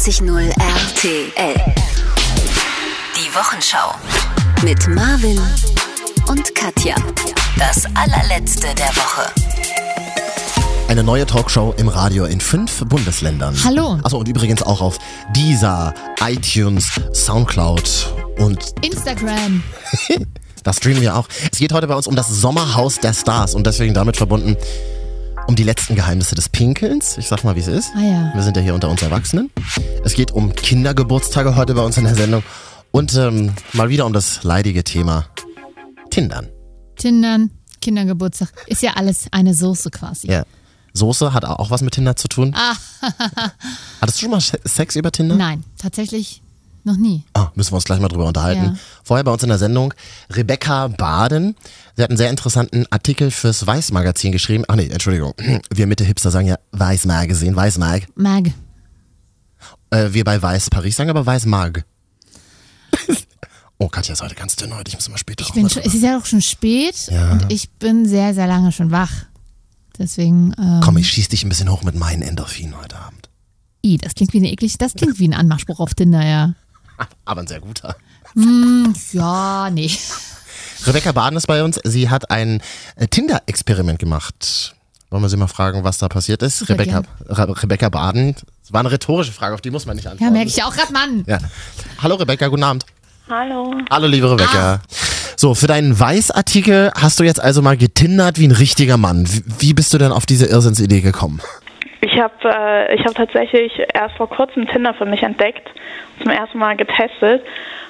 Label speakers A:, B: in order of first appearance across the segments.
A: 94.0 RTL. Die Wochenschau. Mit Marvin und Katja. Das allerletzte der Woche.
B: Eine neue Talkshow im Radio in fünf Bundesländern.
C: Hallo.
B: Achso, und übrigens auch auf Deezer, iTunes, Soundcloud und
C: Instagram.
B: da streamen wir auch. Es geht heute bei uns um das Sommerhaus der Stars und deswegen damit verbunden um die letzten Geheimnisse des Pinkelns. Ich sag mal, wie es ist.
C: Ah ja.
B: Wir sind ja hier unter uns Erwachsenen. Es geht um Kindergeburtstage heute bei uns in der Sendung und ähm, mal wieder um das leidige Thema Tindern.
C: Tindern, Kindergeburtstag. Ist ja alles eine Soße quasi.
B: Ja. Soße hat auch was mit Tinder zu tun.
C: Ah.
B: Hattest du schon mal Sex über Tinder?
C: Nein, tatsächlich noch nie.
B: Ah, müssen wir uns gleich mal drüber unterhalten.
C: Ja.
B: Vorher bei uns in der Sendung Rebecca Baden. Sie hat einen sehr interessanten Artikel fürs Weiß-Magazin geschrieben. Ach nee, Entschuldigung. Wir Mitte-Hipster sagen ja Weiß-Magazin, Weiß-Mag.
C: Mag.
B: Äh, wir bei Weiß Paris sagen aber Weiß-Mag. oh, Katja ist heute ganz dünn heute. Ich muss mal später
C: Ich bin schon, es ist ja auch schon spät
B: Ja.
C: und ich bin sehr, sehr lange schon wach. Deswegen, ähm,
B: Komm, ich schieß dich ein bisschen hoch mit meinen Endorphinen heute Abend.
C: i, das klingt wie eine eklig, das klingt wie ein Anmachspruch auf Tinder, ja.
B: Aber ein sehr guter.
C: Ja, nee.
B: Rebecca Baden ist bei uns. Sie hat ein äh, Tinder-Experiment gemacht. Wollen wir sie mal fragen, was da passiert ist?
C: Super
B: Rebecca, Re Rebecca Baden. Das war eine rhetorische Frage, auf die muss man nicht antworten.
C: Ja, merke ich auch gerade, Mann.
B: Ja. Hallo Rebecca, guten Abend.
D: Hallo.
B: Hallo liebe Rebecca.
C: Ah.
B: So, für deinen Weiß-Artikel hast du jetzt also mal getindert wie ein richtiger Mann. Wie, wie bist du denn auf diese Irrsinnsidee gekommen?
D: Ich habe äh, ich hab tatsächlich erst vor kurzem Tinder für mich entdeckt, zum ersten Mal getestet.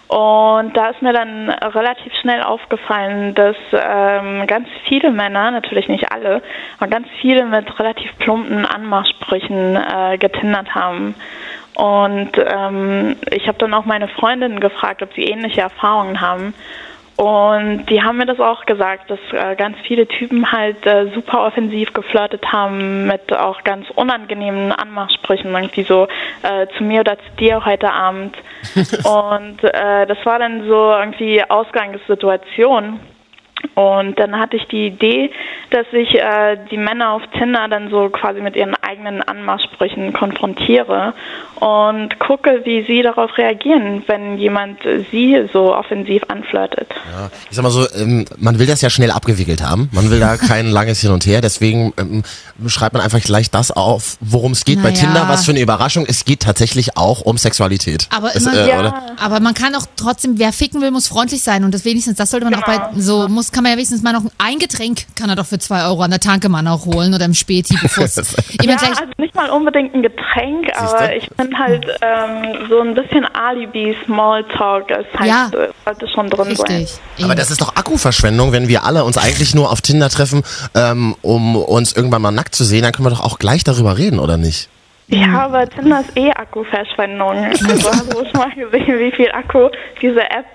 D: Und da ist mir dann relativ schnell aufgefallen, dass ähm, ganz viele Männer, natürlich nicht alle, aber ganz viele mit relativ plumpen Anmachsprüchen äh, getindert haben. Und ähm, ich habe dann auch meine Freundinnen gefragt, ob sie ähnliche Erfahrungen haben. Und die haben mir das auch gesagt, dass äh, ganz viele Typen halt äh, super offensiv geflirtet haben mit auch ganz unangenehmen Anmachsprüchen, irgendwie so äh, zu mir oder zu dir heute Abend. Und äh, das war dann so irgendwie Ausgangssituation. Und dann hatte ich die Idee, dass ich äh, die Männer auf Tinder dann so quasi mit ihren eigenen Anmachsprüchen konfrontiere und gucke, wie sie darauf reagieren, wenn jemand sie so offensiv anflirtet.
B: Ja, ich sag mal so, ähm, man will das ja schnell abgewickelt haben. Man will da kein langes Hin und Her. Deswegen ähm, schreibt man einfach gleich das auf, worum es geht bei
C: Naja.
B: Tinder. Was für eine Überraschung. Es geht tatsächlich auch um Sexualität.
C: Aber
B: es,
C: immer-
B: äh,
D: Ja.
B: oder?
C: Aber man kann auch trotzdem, wer ficken will, muss freundlich sein. Und das wenigstens, das sollte man auch
D: Genau.
C: bei, so, muss, kann man ja wenigstens mal noch ein Getränk, kann er doch für zwei Euro an der Tanke mal noch holen oder im Späti, bevor es
D: Ja, also nicht mal unbedingt ein Getränk, aber ich finde halt ähm, so ein bisschen Alibi, Smalltalk, es halt,
C: Ja.
D: äh, sollte schon drin sein.
C: richtig.
B: Aber das ist doch Akkuverschwendung, wenn wir alle uns eigentlich nur auf Tinder treffen, ähm, um uns irgendwann mal nackt zu sehen. Dann können wir doch auch gleich darüber reden, oder nicht?
D: Ja, aber Tinder ist eh Akkuverschwendung. Also hast du schon mal gesehen, wie viel Akku diese App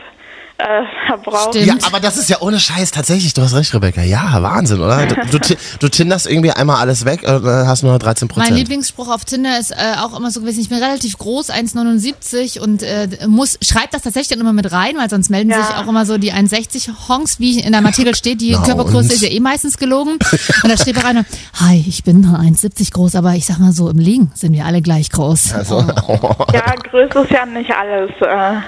D: äh, verbraucht?
C: Stimmt.
B: Ja, aber das ist ja ohne Scheiß tatsächlich. Du hast recht, Rebecca. Ja, Wahnsinn, oder? Du, du, ti- du tinderst irgendwie einmal alles weg und hast nur 13%
C: Mein
B: Prozent.
C: Lieblingsspruch auf Tinder ist äh, auch immer so gewesen, ich bin relativ groß, 1,79 und äh, muss, schreibt das tatsächlich dann immer mit rein, weil sonst melden
D: Ja.
C: sich auch immer so die 1,60 Honks, wie in der Artikel steht, die
B: Na
C: Körpergröße
B: und?
C: ist ja eh meistens gelogen. Und da steht auch einer, hi, ich bin nur 1,70 groß, aber ich sag mal so, im Liegen sind wir alle gleich groß.
B: Also,
D: Ja, Größe ist ja nicht alles. Äh,
C: Ja,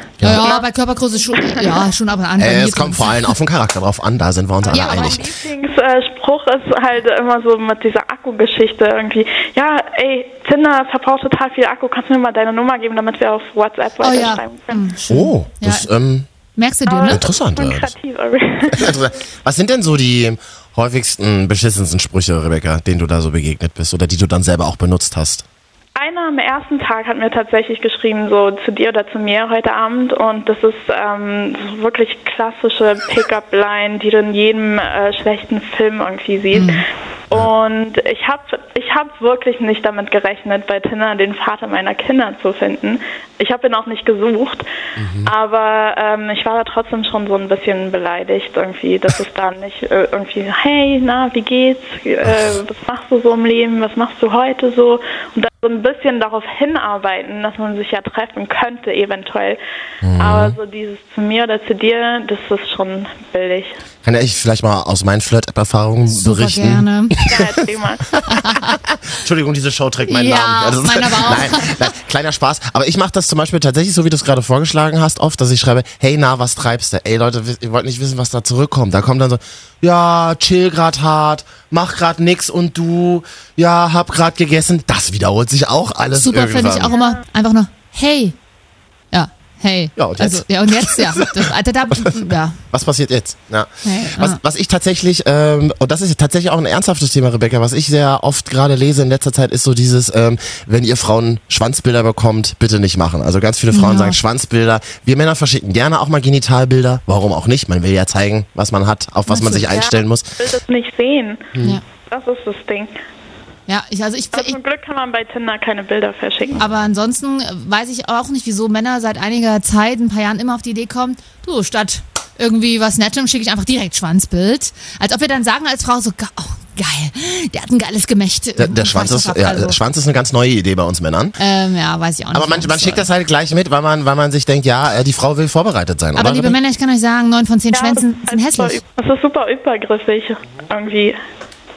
C: ja, bei Körpergröße schon, ja, schon aber an. bei
B: äh, es kommt vor allem auf den Charakter drauf an, da sind wir uns alle
C: Ja,
B: einig.
D: Mein Lieblingsspruch ist halt immer so mit dieser Akkugeschichte irgendwie. Ja, ey, Tinder verbraucht total viel Akku. Kannst du mir mal deine Nummer geben, damit wir auf WhatsApp
C: Oh ja.
D: weiterschreiben können?
C: Hm.
B: Oh, das
C: Ja.
B: ähm,
C: Merkst du dir, ne?
B: Ja. interessant. Was sind denn so die häufigsten, beschissensten Sprüche, Rebecca, denen du da so begegnet bist oder die du dann selber auch benutzt hast?
D: Einer am ersten Tag hat mir tatsächlich geschrieben, so zu dir oder zu mir heute Abend. Und das ist ähm, so wirklich klassische Pickup-Line, die du in jedem äh, schlechten Film irgendwie siehst. Und ich habe ich hab wirklich nicht damit gerechnet, bei Tinder den Vater meiner Kinder zu finden. Ich habe ihn auch nicht gesucht, aber ähm, ich war da trotzdem schon so ein bisschen beleidigt irgendwie, dass es da nicht äh, irgendwie, hey, na, wie geht's? Äh, was machst du so im Leben? Was machst du heute so? Und dann so ein bisschen darauf hinarbeiten, dass man sich ja treffen könnte eventuell. Aber so dieses zu mir oder zu dir, das ist schon billig.
B: Kann ja ich vielleicht mal aus meinen Flirt-App-Erfahrungen berichten?
C: gerne.
D: Ja, erzähl mal.
B: Entschuldigung, diese Show trägt meinen
C: Ja,
B: Namen. das ist-
C: meine aber auch.
B: Nein, nein, kleiner Spaß. Aber ich mache das zum Beispiel tatsächlich so, wie du es gerade vorgeschlagen hast, oft, dass ich schreibe, hey, na, was treibst du? Ey, Leute, ihr wollt nicht wissen, was da zurückkommt. Da kommt dann so, ja, chill grad hart, mach grad nix und du, ja, hab grad gegessen. Das wiederholt sich auch alles
C: Super finde ich auch immer. Einfach nur, hey. Hey.
B: Ja, und jetzt?
C: Also, ja, und jetzt, ja. Das, Alter, da, ja.
B: Was passiert jetzt? Ja.
C: Hey,
B: Was,
C: ah.
B: was ich tatsächlich, ähm, und das ist tatsächlich auch ein ernsthaftes Thema, Rebecca, was ich sehr oft gerade lese in letzter Zeit, ist so dieses, ähm, wenn ihr Frauen Schwanzbilder bekommt, bitte nicht machen. Also ganz viele Frauen
C: Ja.
B: sagen Schwanzbilder. Wir Männer verschicken gerne auch mal Genitalbilder. Warum auch nicht? Man will ja zeigen, was man hat, auf was man sich einstellen muss.
D: Ich will das nicht sehen.
C: ja.
D: Das ist das Ding.
C: Ja, ich, also ich,
D: Aber
C: ich,
D: zum Glück kann man bei Tinder keine Bilder verschicken.
C: aber ansonsten weiß ich auch nicht, wieso Männer seit einiger Zeit, ein paar Jahren immer auf die Idee kommen, du, statt irgendwie was Nettem schicke ich einfach direkt Schwanzbild. Als ob wir dann sagen als Frau so, oh, geil, der hat ein geiles Gemächt.
B: Der, der Schwanz ist, ja,
C: also,
B: der Schwanz ist eine ganz neue Idee bei uns Männern.
C: ähm, ja, weiß ich auch nicht.
B: Aber man, man schickt das halt gleich mit, weil man, weil man sich denkt, ja, äh, die Frau will vorbereitet sein.
C: Aber
B: oder,
C: liebe? Männer, ich kann euch sagen, neun von zehn Schwänzen
D: das
C: sind
D: super
C: hässlich.
D: Das ist super übergriffig irgendwie.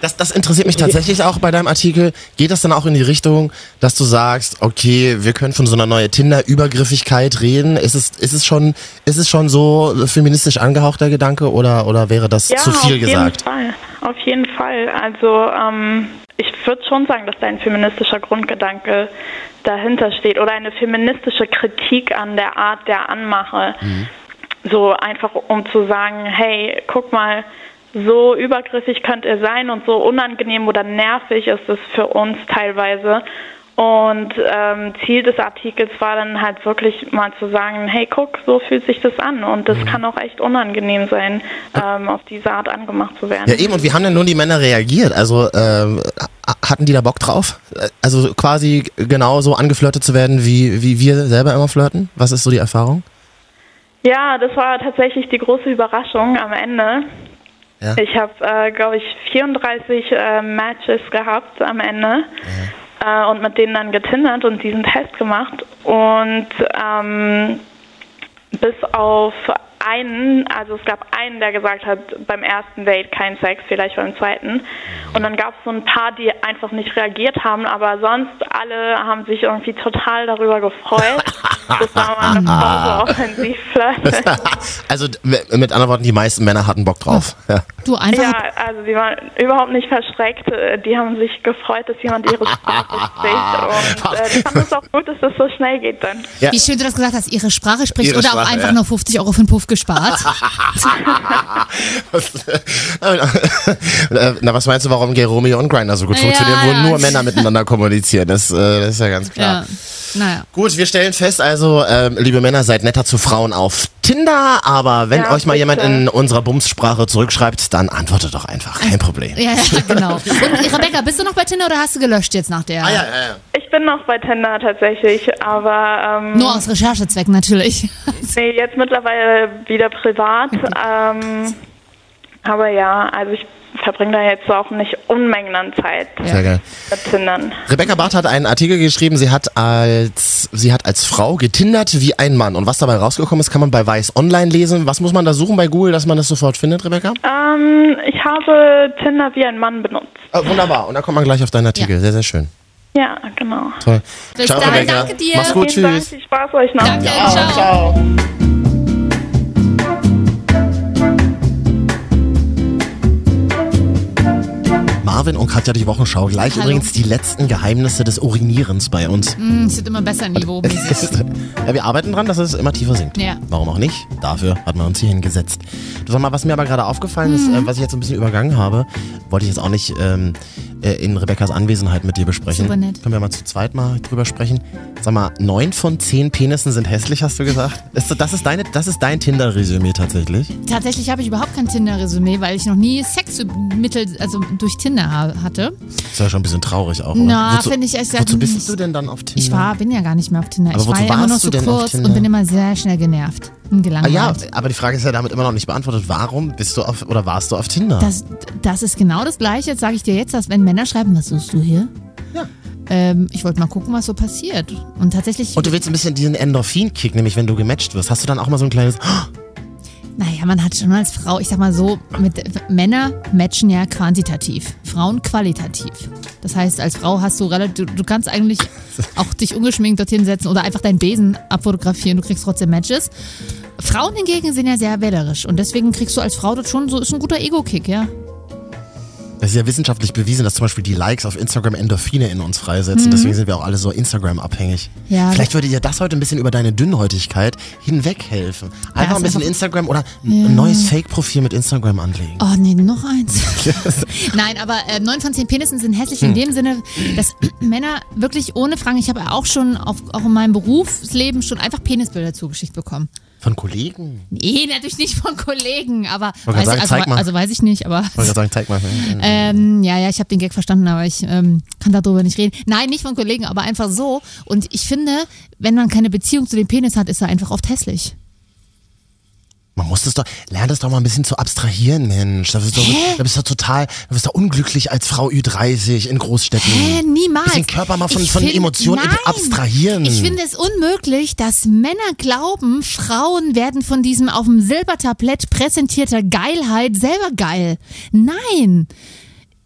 B: Das, das interessiert mich tatsächlich auch bei deinem Artikel. Geht das dann auch in die Richtung, dass du sagst, okay, wir können von so einer neuen Tinder-Übergriffigkeit reden? Ist es, ist es schon, ist es schon so feministisch angehaucht, der Gedanke, oder, oder wäre das
D: Ja,
B: zu viel
D: auf
B: gesagt?
D: jeden Fall. Auf jeden Fall. Also ähm, ich würde schon sagen, dass da ein feministischer Grundgedanke dahinter steht oder eine feministische Kritik an der Art der Anmache.
B: Mhm.
D: So einfach um zu sagen, hey, guck mal, so übergriffig könnt ihr sein und so unangenehm oder nervig ist es für uns teilweise. Und ähm, Ziel des Artikels war dann halt wirklich mal zu sagen, hey, guck, so fühlt sich das an. Und
B: Mhm.
D: das kann auch echt unangenehm sein, ähm, auf diese Art angemacht zu werden.
B: Ja, eben, und wie haben denn nun die Männer reagiert? Also, ähm, hatten die da Bock drauf? Also quasi genauso angeflirtet zu werden, wie, wie wir selber immer flirten? Was ist so die Erfahrung?
D: Ja, das war tatsächlich die große Überraschung am Ende.
B: Ja.
D: Ich habe, äh, glaube ich, 34 äh, Matches gehabt am Ende äh, und mit denen dann getindert und diesen Test gemacht. Und ähm, bis auf einen, also es gab einen, der gesagt hat, beim ersten Date kein Sex, vielleicht beim zweiten. Und dann gab es so ein paar, die einfach nicht reagiert haben, aber sonst alle haben sich irgendwie total darüber gefreut. Das war meine Frau so offensiv
B: also mit anderen Worten, die meisten Männer hatten Bock drauf. Ja.
C: Du, einfach
D: Ja, also die waren überhaupt nicht verschreckt. Äh, Die haben sich gefreut, dass jemand ihre Sprache spricht. Und äh, die fanden es auch gut, dass das so schnell geht dann.
B: Ja.
C: Wie schön du das gesagt hast, ihre Sprache spricht
B: Ihre
C: oder auch
B: Sprache,
C: einfach
B: ja.
C: nur 50 Euro für den Puff gespart.
B: Äh, Na, was meinst du, warum Gay Romeo und Grindr so gut
C: Ja,
B: funktionieren, wo
C: ja.
B: nur Männer miteinander kommunizieren? Das, äh, das ist ja ganz klar.
C: ja. Naja.
B: Gut, wir stellen fest, also, ähm, liebe Männer, seid netter zu Frauen auf Tinder, aber wenn
D: Ja,
B: euch mal
D: bitte.
B: jemand in unserer Bumssprache zurückschreibt, dann antwortet doch einfach, kein Problem.
C: Ja, ja, genau. Und Rebecca, bist du noch bei Tinder oder hast du gelöscht jetzt nach der?
B: Ah, ja, ja, ja.
D: Ich bin noch bei Tinder tatsächlich, aber ähm,
C: Nur aus Recherchezwecken natürlich.
D: nee, jetzt mittlerweile wieder privat. Ähm, aber ja, also ich verbringe da jetzt auch nicht Unmengen an Zeit
B: Sehr geil.
D: mit Tindern.
B: Rebecca Barth hat einen Artikel geschrieben, sie hat als sie hat als Frau getindert wie ein Mann. Und was dabei rausgekommen ist, kann man bei Weiß Online lesen. Was muss man da suchen bei Google, dass man das sofort findet, Rebecca?
D: Ähm, ich habe Tinder wie ein Mann benutzt.
B: Oh, wunderbar. Und da kommt man gleich auf deinen Artikel. Sehr, sehr schön.
D: Ja, genau.
B: Toll.
C: Bis
B: Ciao,
C: dahin,
B: Rebecca.
C: danke dir.
B: Mach's gut,
D: Vielen Dank,
B: tschüss.
D: viel Spaß euch noch.
C: Danke,
B: Ja,
C: ciao.
B: ciao. Marvin und Katja die Wochenschau. Gleich
C: Hallo.
B: übrigens die letzten Geheimnisse des Urinierens bei uns.
C: Hm, Es wird immer besser niveaumäßig.
B: ja, wir arbeiten dran, dass es immer tiefer sinkt.
C: Ja.
B: Warum auch nicht? Dafür hat man uns hier hingesetzt. Du sag mal, was mir aber gerade aufgefallen ist, äh, was ich jetzt so ein bisschen übergangen habe, wollte ich jetzt auch nicht ähm, äh, in Rebekkas Anwesenheit mit dir besprechen.
C: Super nett.
B: Können wir mal zu zweit mal drüber sprechen. Sag mal, neun von zehn Penissen sind hässlich, hast du gesagt? Ist, das, ist deine, das ist dein Tinder-Resümee tatsächlich.
C: Tatsächlich habe ich überhaupt kein Tinder-Resümee, weil ich noch nie Sexmittel, also durch Tinder ha hatte.
B: Ist ja schon ein bisschen traurig auch, oder?
C: Na, finde ich ehrlich gesagt
B: Wozu bist
C: nicht.
B: du denn dann auf Tinder?
C: Ich war, bin ja gar nicht mehr auf Tinder.
B: Aber
C: ich war ja immer nur
B: warst
C: so kurz und bin immer sehr schnell genervt
B: Ah, ja, aber die Frage ist ja damit immer noch nicht beantwortet. Warum bist du auf oder warst du auf Tinder?
C: Das, das ist genau das Gleiche, jetzt sage ich dir jetzt, dass wenn Männer schreiben, was suchst du hier?
B: Ja.
C: Ähm, ich wollte mal gucken, was so passiert. Und tatsächlich,
B: Und du willst ein bisschen diesen Endorphin-Kick, nämlich wenn du gematcht wirst. Hast du dann auch mal so ein kleines,
C: naja, man hat schon als Frau, ich sag mal so, mit Männer matchen ja quantitativ, Frauen qualitativ. Das heißt, als Frau hast du relativ, du, du kannst eigentlich auch dich ungeschminkt dorthin setzen oder einfach deinen Besen abfotografieren, du kriegst trotzdem Matches. Frauen hingegen sind ja sehr wählerisch und deswegen kriegst du als Frau dort schon so, ist ein guter Ego-Kick, ja.
B: Das ist ja wissenschaftlich bewiesen, dass zum Beispiel die Likes auf Instagram Endorphine in uns freisetzen. Deswegen sind wir auch alle so Instagram-abhängig.
C: Mhm. Ja,
B: Vielleicht würde dir das heute ein bisschen über deine Dünnhäutigkeit hinweg helfen. Einfach
C: ist
B: ein bisschen
C: einfach-
B: Instagram oder ein neues Fake-Profil mit Instagram anlegen.
C: Oh nee, noch eins. Nein, aber äh, neun von zehn Penissen sind hässlich in dem Sinne, dass Männer wirklich ohne Fragen, ich habe ja auch schon auf, auch in meinem Berufsleben schon einfach Penisbilder zugeschickt bekommen.
B: Von Kollegen?
C: Nee, natürlich nicht von Kollegen, aber weiß,
B: sagen,
C: also, also weiß ich nicht, aber
B: Ich wollte gerade sagen, zeig mal.
C: ähm, ja, ja, ich habe den Gag verstanden, aber ich ähm, kann darüber nicht reden. Nein, nicht von Kollegen, aber einfach so. Und ich finde, wenn man keine Beziehung zu dem Penis hat, ist er einfach oft hässlich.
B: Man muss das doch, lern das doch mal ein bisschen zu abstrahieren, Mensch. Da bist du, doch, da bist du total, da bist du unglücklich als Frau Ü30 in Großstädten.
C: Hä, niemals.
B: Bisschen Körper mal von,
C: Ich
B: von
C: find-
B: Emotionen
C: nein.
B: abstrahieren.
C: Ich finde es unmöglich, dass Männer glauben, Frauen werden von diesem auf dem Silbertablett präsentierter Geilheit selber geil. Nein,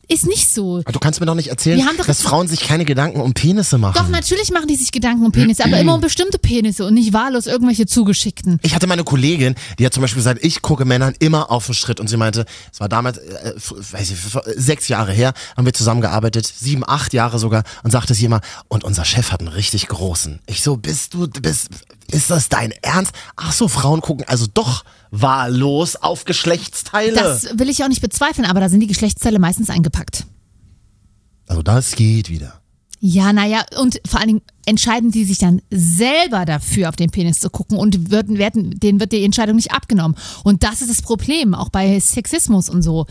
C: ist nicht so.
B: Aber du kannst mir doch nicht erzählen,
C: doch-
B: dass Frauen sich keine Gedanken um Penisse machen.
C: Doch, natürlich machen die sich Gedanken um Penisse, aber immer um bestimmte Penisse und nicht wahllos irgendwelche zugeschickten.
B: Ich hatte meine Kollegin, die hat zum Beispiel gesagt, ich gucke Männern immer auf den Schritt und sie meinte, es war damals, äh, weiß ich, sechs Jahre her, haben wir zusammengearbeitet, sieben, acht Jahre sogar und sagte sie immer, und unser Chef hat einen richtig großen. Ich so, bist du, bist, ist das dein Ernst? Ach so, Frauen gucken also doch wahllos auf Geschlechtsteile.
C: Das will ich auch nicht bezweifeln, aber da sind die Geschlechtsteile meistens eingepackt.
B: also das geht wieder.
C: Ja, naja, und vor allen Dingen entscheiden die sich dann selber dafür, auf den Penis zu gucken und würden, werden, denen wird die Entscheidung nicht abgenommen. Und das ist das Problem, auch bei Sexismus und so.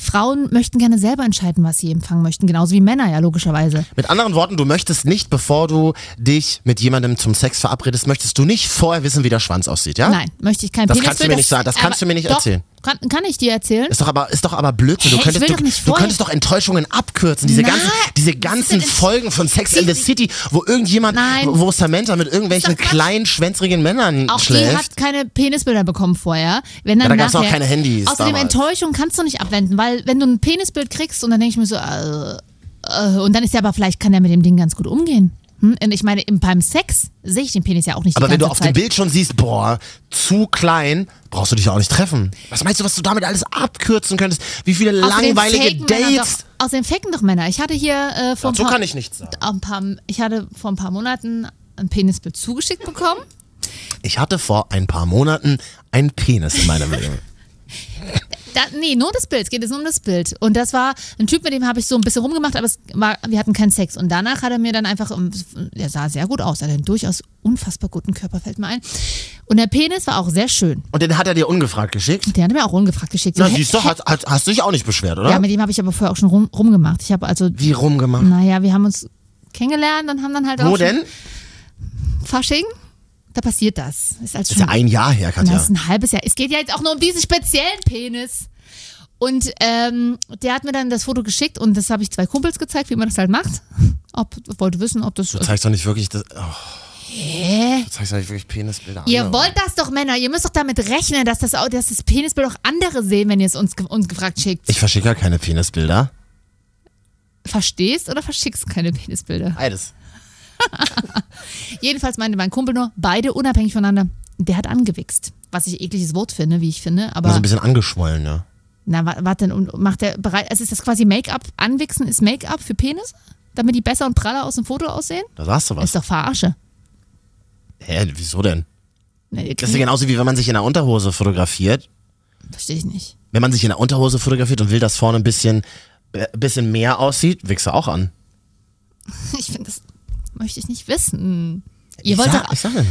C: Frauen möchten gerne selber entscheiden, was sie empfangen möchten, genauso wie Männer ja logischerweise.
B: Mit anderen Worten, du möchtest nicht, bevor du dich mit jemandem zum Sex verabredest, möchtest du nicht vorher wissen, wie der Schwanz aussieht, ja?
C: Nein, möchte ich kein
B: Das
C: Penis
B: kannst du mir nicht sagen, das kannst du mir nicht
C: doch,
B: erzählen.
C: Kann, kann ich dir erzählen?
B: Ist doch aber, ist doch aber Blödsinn. Du
C: Hä, ich
B: könntest,
C: will doch nicht
B: du
C: vorher-
B: könntest doch Enttäuschungen abkürzen. Diese
C: Nein,
B: ganzen, diese
C: ist
B: ganzen Folgen von Sex in the City, wo irgendjemand,
C: Nein.
B: wo Samantha mit irgendwelchen
C: Ist doch Quatsch.
B: kleinen, schwänzrigen Männern
C: Auch die
B: schläft.
C: hat keine Penisbilder bekommen vorher. Wenn dann
B: Ja, da gab's
C: nachher,
B: noch keine Handys
C: Außerdem
B: damals.
C: Enttäuschung kannst du nicht abwenden, weil wenn du ein Penisbild kriegst und dann denke ich mir so, äh, äh, und dann ist er aber vielleicht kann er mit dem Ding ganz gut umgehen. Hm? Und ich meine, im, beim Sex sehe ich den Penis ja auch nicht
B: aber wenn du auf
C: Zeit.
B: dem Bild schon siehst, boah, zu klein, brauchst du dich ja auch nicht treffen. Was meinst du, was du damit alles abkürzen könntest? Wie viele
C: Außerdem
B: langweilige Dates?
C: Doch, außerdem faken doch Männer. Ich hatte hier äh, vor, ein
B: Dazu
C: paar,
B: kann ich nichts sagen.
C: ein paar, ich hatte vor ein paar Monaten ein Penisbild zugeschickt bekommen.
B: Ich hatte vor ein paar Monaten einen Penis in meinem Leben.
C: Da, nee, nur das Bild. Es geht jetzt nur um das Bild. Und das war ein Typ, mit dem habe ich so ein bisschen rumgemacht, aber war, wir hatten keinen Sex. Und danach hat er mir dann einfach, ähm, der sah sehr gut aus, er hat einen durchaus unfassbar guten Körper, fällt mir ein. Und der Penis war auch sehr schön.
B: Und den hat er dir ungefragt geschickt?
C: Der hat er mir auch ungefragt geschickt.
B: Na, siehst du,
C: hä-
B: hast, hast, du dich auch nicht beschwert, oder?
C: ja, mit dem habe ich aber vorher auch schon rum, rumgemacht. Ich habe also,
B: Wie rumgemacht?
C: naja, wir haben uns kennengelernt und haben dann halt auch
B: Wo denn?
C: Fasching. Da passiert das. Ist als
B: Das ist ja ein Jahr her, Katja.
C: Das ist ein halbes Jahr. Es geht ja jetzt auch nur um diesen speziellen Penis. Und ähm, der hat mir dann das Foto geschickt und das habe ich zwei Kumpels gezeigt, wie man das halt macht. Ob wollte wissen, ob das.
B: Du zeigst doch nicht wirklich das. Oh,
C: Hä?
B: du zeigst doch nicht wirklich Penisbilder.
C: Ihr
B: anderer.
C: wollt das doch, Männer. Ihr müsst doch damit rechnen, dass das, dass das Penisbild auch andere sehen, wenn ihr es uns, uns gefragt schickt.
B: Ich verschicke ja keine Penisbilder.
C: Verstehst oder verschickst keine Penisbilder?
B: Beides.
C: Jedenfalls meinte mein Kumpel nur, beide unabhängig voneinander. Der hat angewichst. Was ich ekliges Wort finde, wie ich finde. Aber
B: Nur so ein bisschen angeschwollen, ja.
C: Na, wa- warte, denn, und macht der bereit, also ist das quasi Make-up, Anwichsen ist Make-up für Penis? Damit die besser und praller aus dem Foto aussehen?
B: Da sagst du was.
C: Ist doch Verarsche.
B: Hä, wieso denn?
C: Ne,
B: Das ist ja genauso wie wenn man sich in der Unterhose fotografiert.
C: Verstehe ich nicht.
B: Wenn man sich in der Unterhose fotografiert und will, dass vorne ein bisschen, äh, bisschen mehr aussieht, wichst du auch an.
C: Ich finde, das möchte ich nicht wissen. Ihr wollt
B: sag,
C: doch,
B: ich sag ja.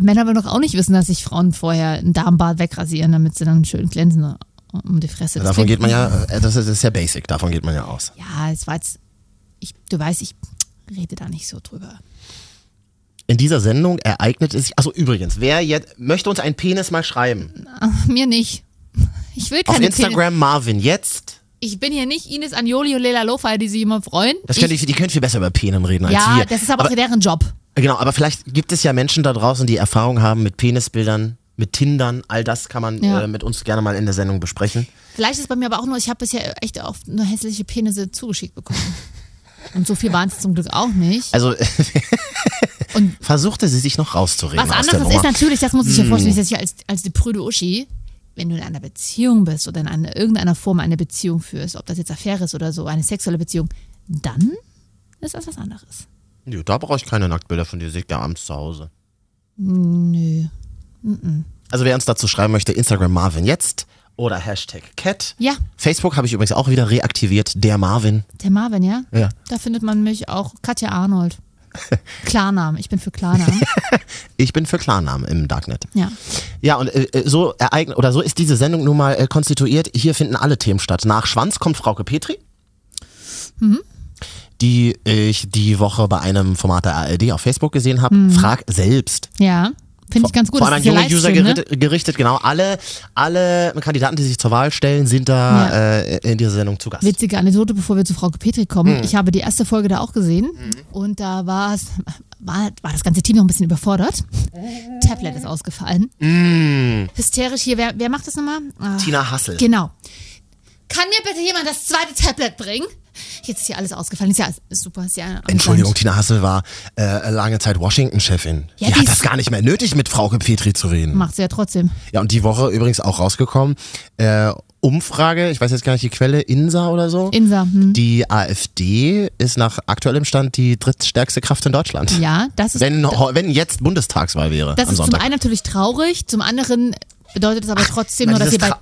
C: Männer wollen doch auch nicht wissen, dass sich Frauen vorher ein Darmbad wegrasieren, damit sie dann schön glänzen um die Fresse. Das
B: Davon geht man ja, äh, das ist, das ist ja basic, davon geht man ja aus.
C: Ja, es war jetzt, ich, du weißt, ich rede da nicht so drüber.
B: In dieser Sendung ereignet es sich, also übrigens, wer jetzt, möchte uns einen Penis mal schreiben?
C: Mir nicht. Ich will
B: Auf
C: keine
B: Instagram Marvin jetzt.
C: Ich bin hier nicht Ines Anjoli und Lela Lofay, die sich immer freuen.
B: Das
C: ich,
B: ihr, die können viel besser über Penen reden als
C: ja,
B: wir.
C: das ist aber, auch deren Job.
B: Genau, aber vielleicht gibt es ja Menschen da draußen, die Erfahrung haben mit Penisbildern mit Tindern, all das kann man
C: Ja.
B: äh, mit uns gerne mal in der Sendung besprechen.
C: Vielleicht ist es bei mir aber auch nur, ich habe bisher echt oft nur hässliche Penisse zugeschickt bekommen. Und so viel waren es zum Glück auch nicht.
B: Also
C: Und
B: versuchte sie sich noch rauszureden.
C: was anderes ist natürlich, das muss ich dir vorstellen,
B: Hm.
C: ich als, als die prüde Uschi, wenn du in einer Beziehung bist oder in einer, irgendeiner Form eine Beziehung führst, ob das jetzt Affäre ist oder so, eine sexuelle Beziehung, dann ist das was anderes.
B: Nö, da brauche ich keine Nacktbilder von dir, seht ja abends zu Hause.
C: Nö.
B: Also wer uns dazu schreiben möchte, Instagram Marvin jetzt oder Hashtag Cat.
C: Ja,
B: Facebook habe ich übrigens auch wieder reaktiviert, der Marvin.
C: der Marvin, ja?
B: Ja.
C: Da findet man mich auch Katja Arnold. Klarnamen, ich bin für Klarnamen.
B: Ich bin für Klarnamen im Darknet.
C: Ja.
B: Ja, und äh, äh, so ereignet oder so ist diese Sendung nun mal äh, konstituiert. Hier finden alle Themen statt. Nach Schwanz kommt Frauke Petri.
C: Mhm.
B: Die ich die Woche bei einem Format der ARD auf Facebook gesehen habe. Frag selbst.
C: Ja. Finde ich ganz gut.
B: Vor allem an junge User
C: Livestream, ne?
B: gerichtet, gerichtet, genau. Alle, alle Kandidaten, die sich zur Wahl stellen, sind da
C: Ja.
B: äh, in dieser Sendung zu Gast.
C: Witzige Anekdote, bevor wir zu Frau Petri kommen.
B: Mhm.
C: Ich habe die erste Folge da auch gesehen und da war es, war, war das ganze Team noch ein bisschen überfordert. Tablet ist ausgefallen. Hysterisch hier, wer, wer macht das nochmal? Ah,
B: Mm. Tina Hassel.
C: Genau. Kann mir bitte jemand das zweite Tablet bringen? Jetzt ist hier alles ausgefallen. Ist ja ist super. Ist ja.
B: Entschuldigung, Tina Hassel war äh, lange Zeit Washington-Chefin.
C: Ja,
B: die
C: die
B: hat das gar nicht mehr nötig, mit Frauke Petri zu reden.
C: Macht sie ja trotzdem.
B: Ja, und die Woche übrigens auch rausgekommen. Äh, Umfrage, ich weiß jetzt gar nicht die Quelle, INSA oder so.
C: Insa, hm.
B: Die AfD ist nach aktuellem Stand die drittstärkste Kraft in Deutschland.
C: Ja, das ist,
B: Wenn, wenn jetzt Bundestagswahl wäre
C: das ist zum
B: Sonntag.
C: einen natürlich traurig, zum anderen bedeutet es aber trotzdem nur, dass
B: dieses
C: bei?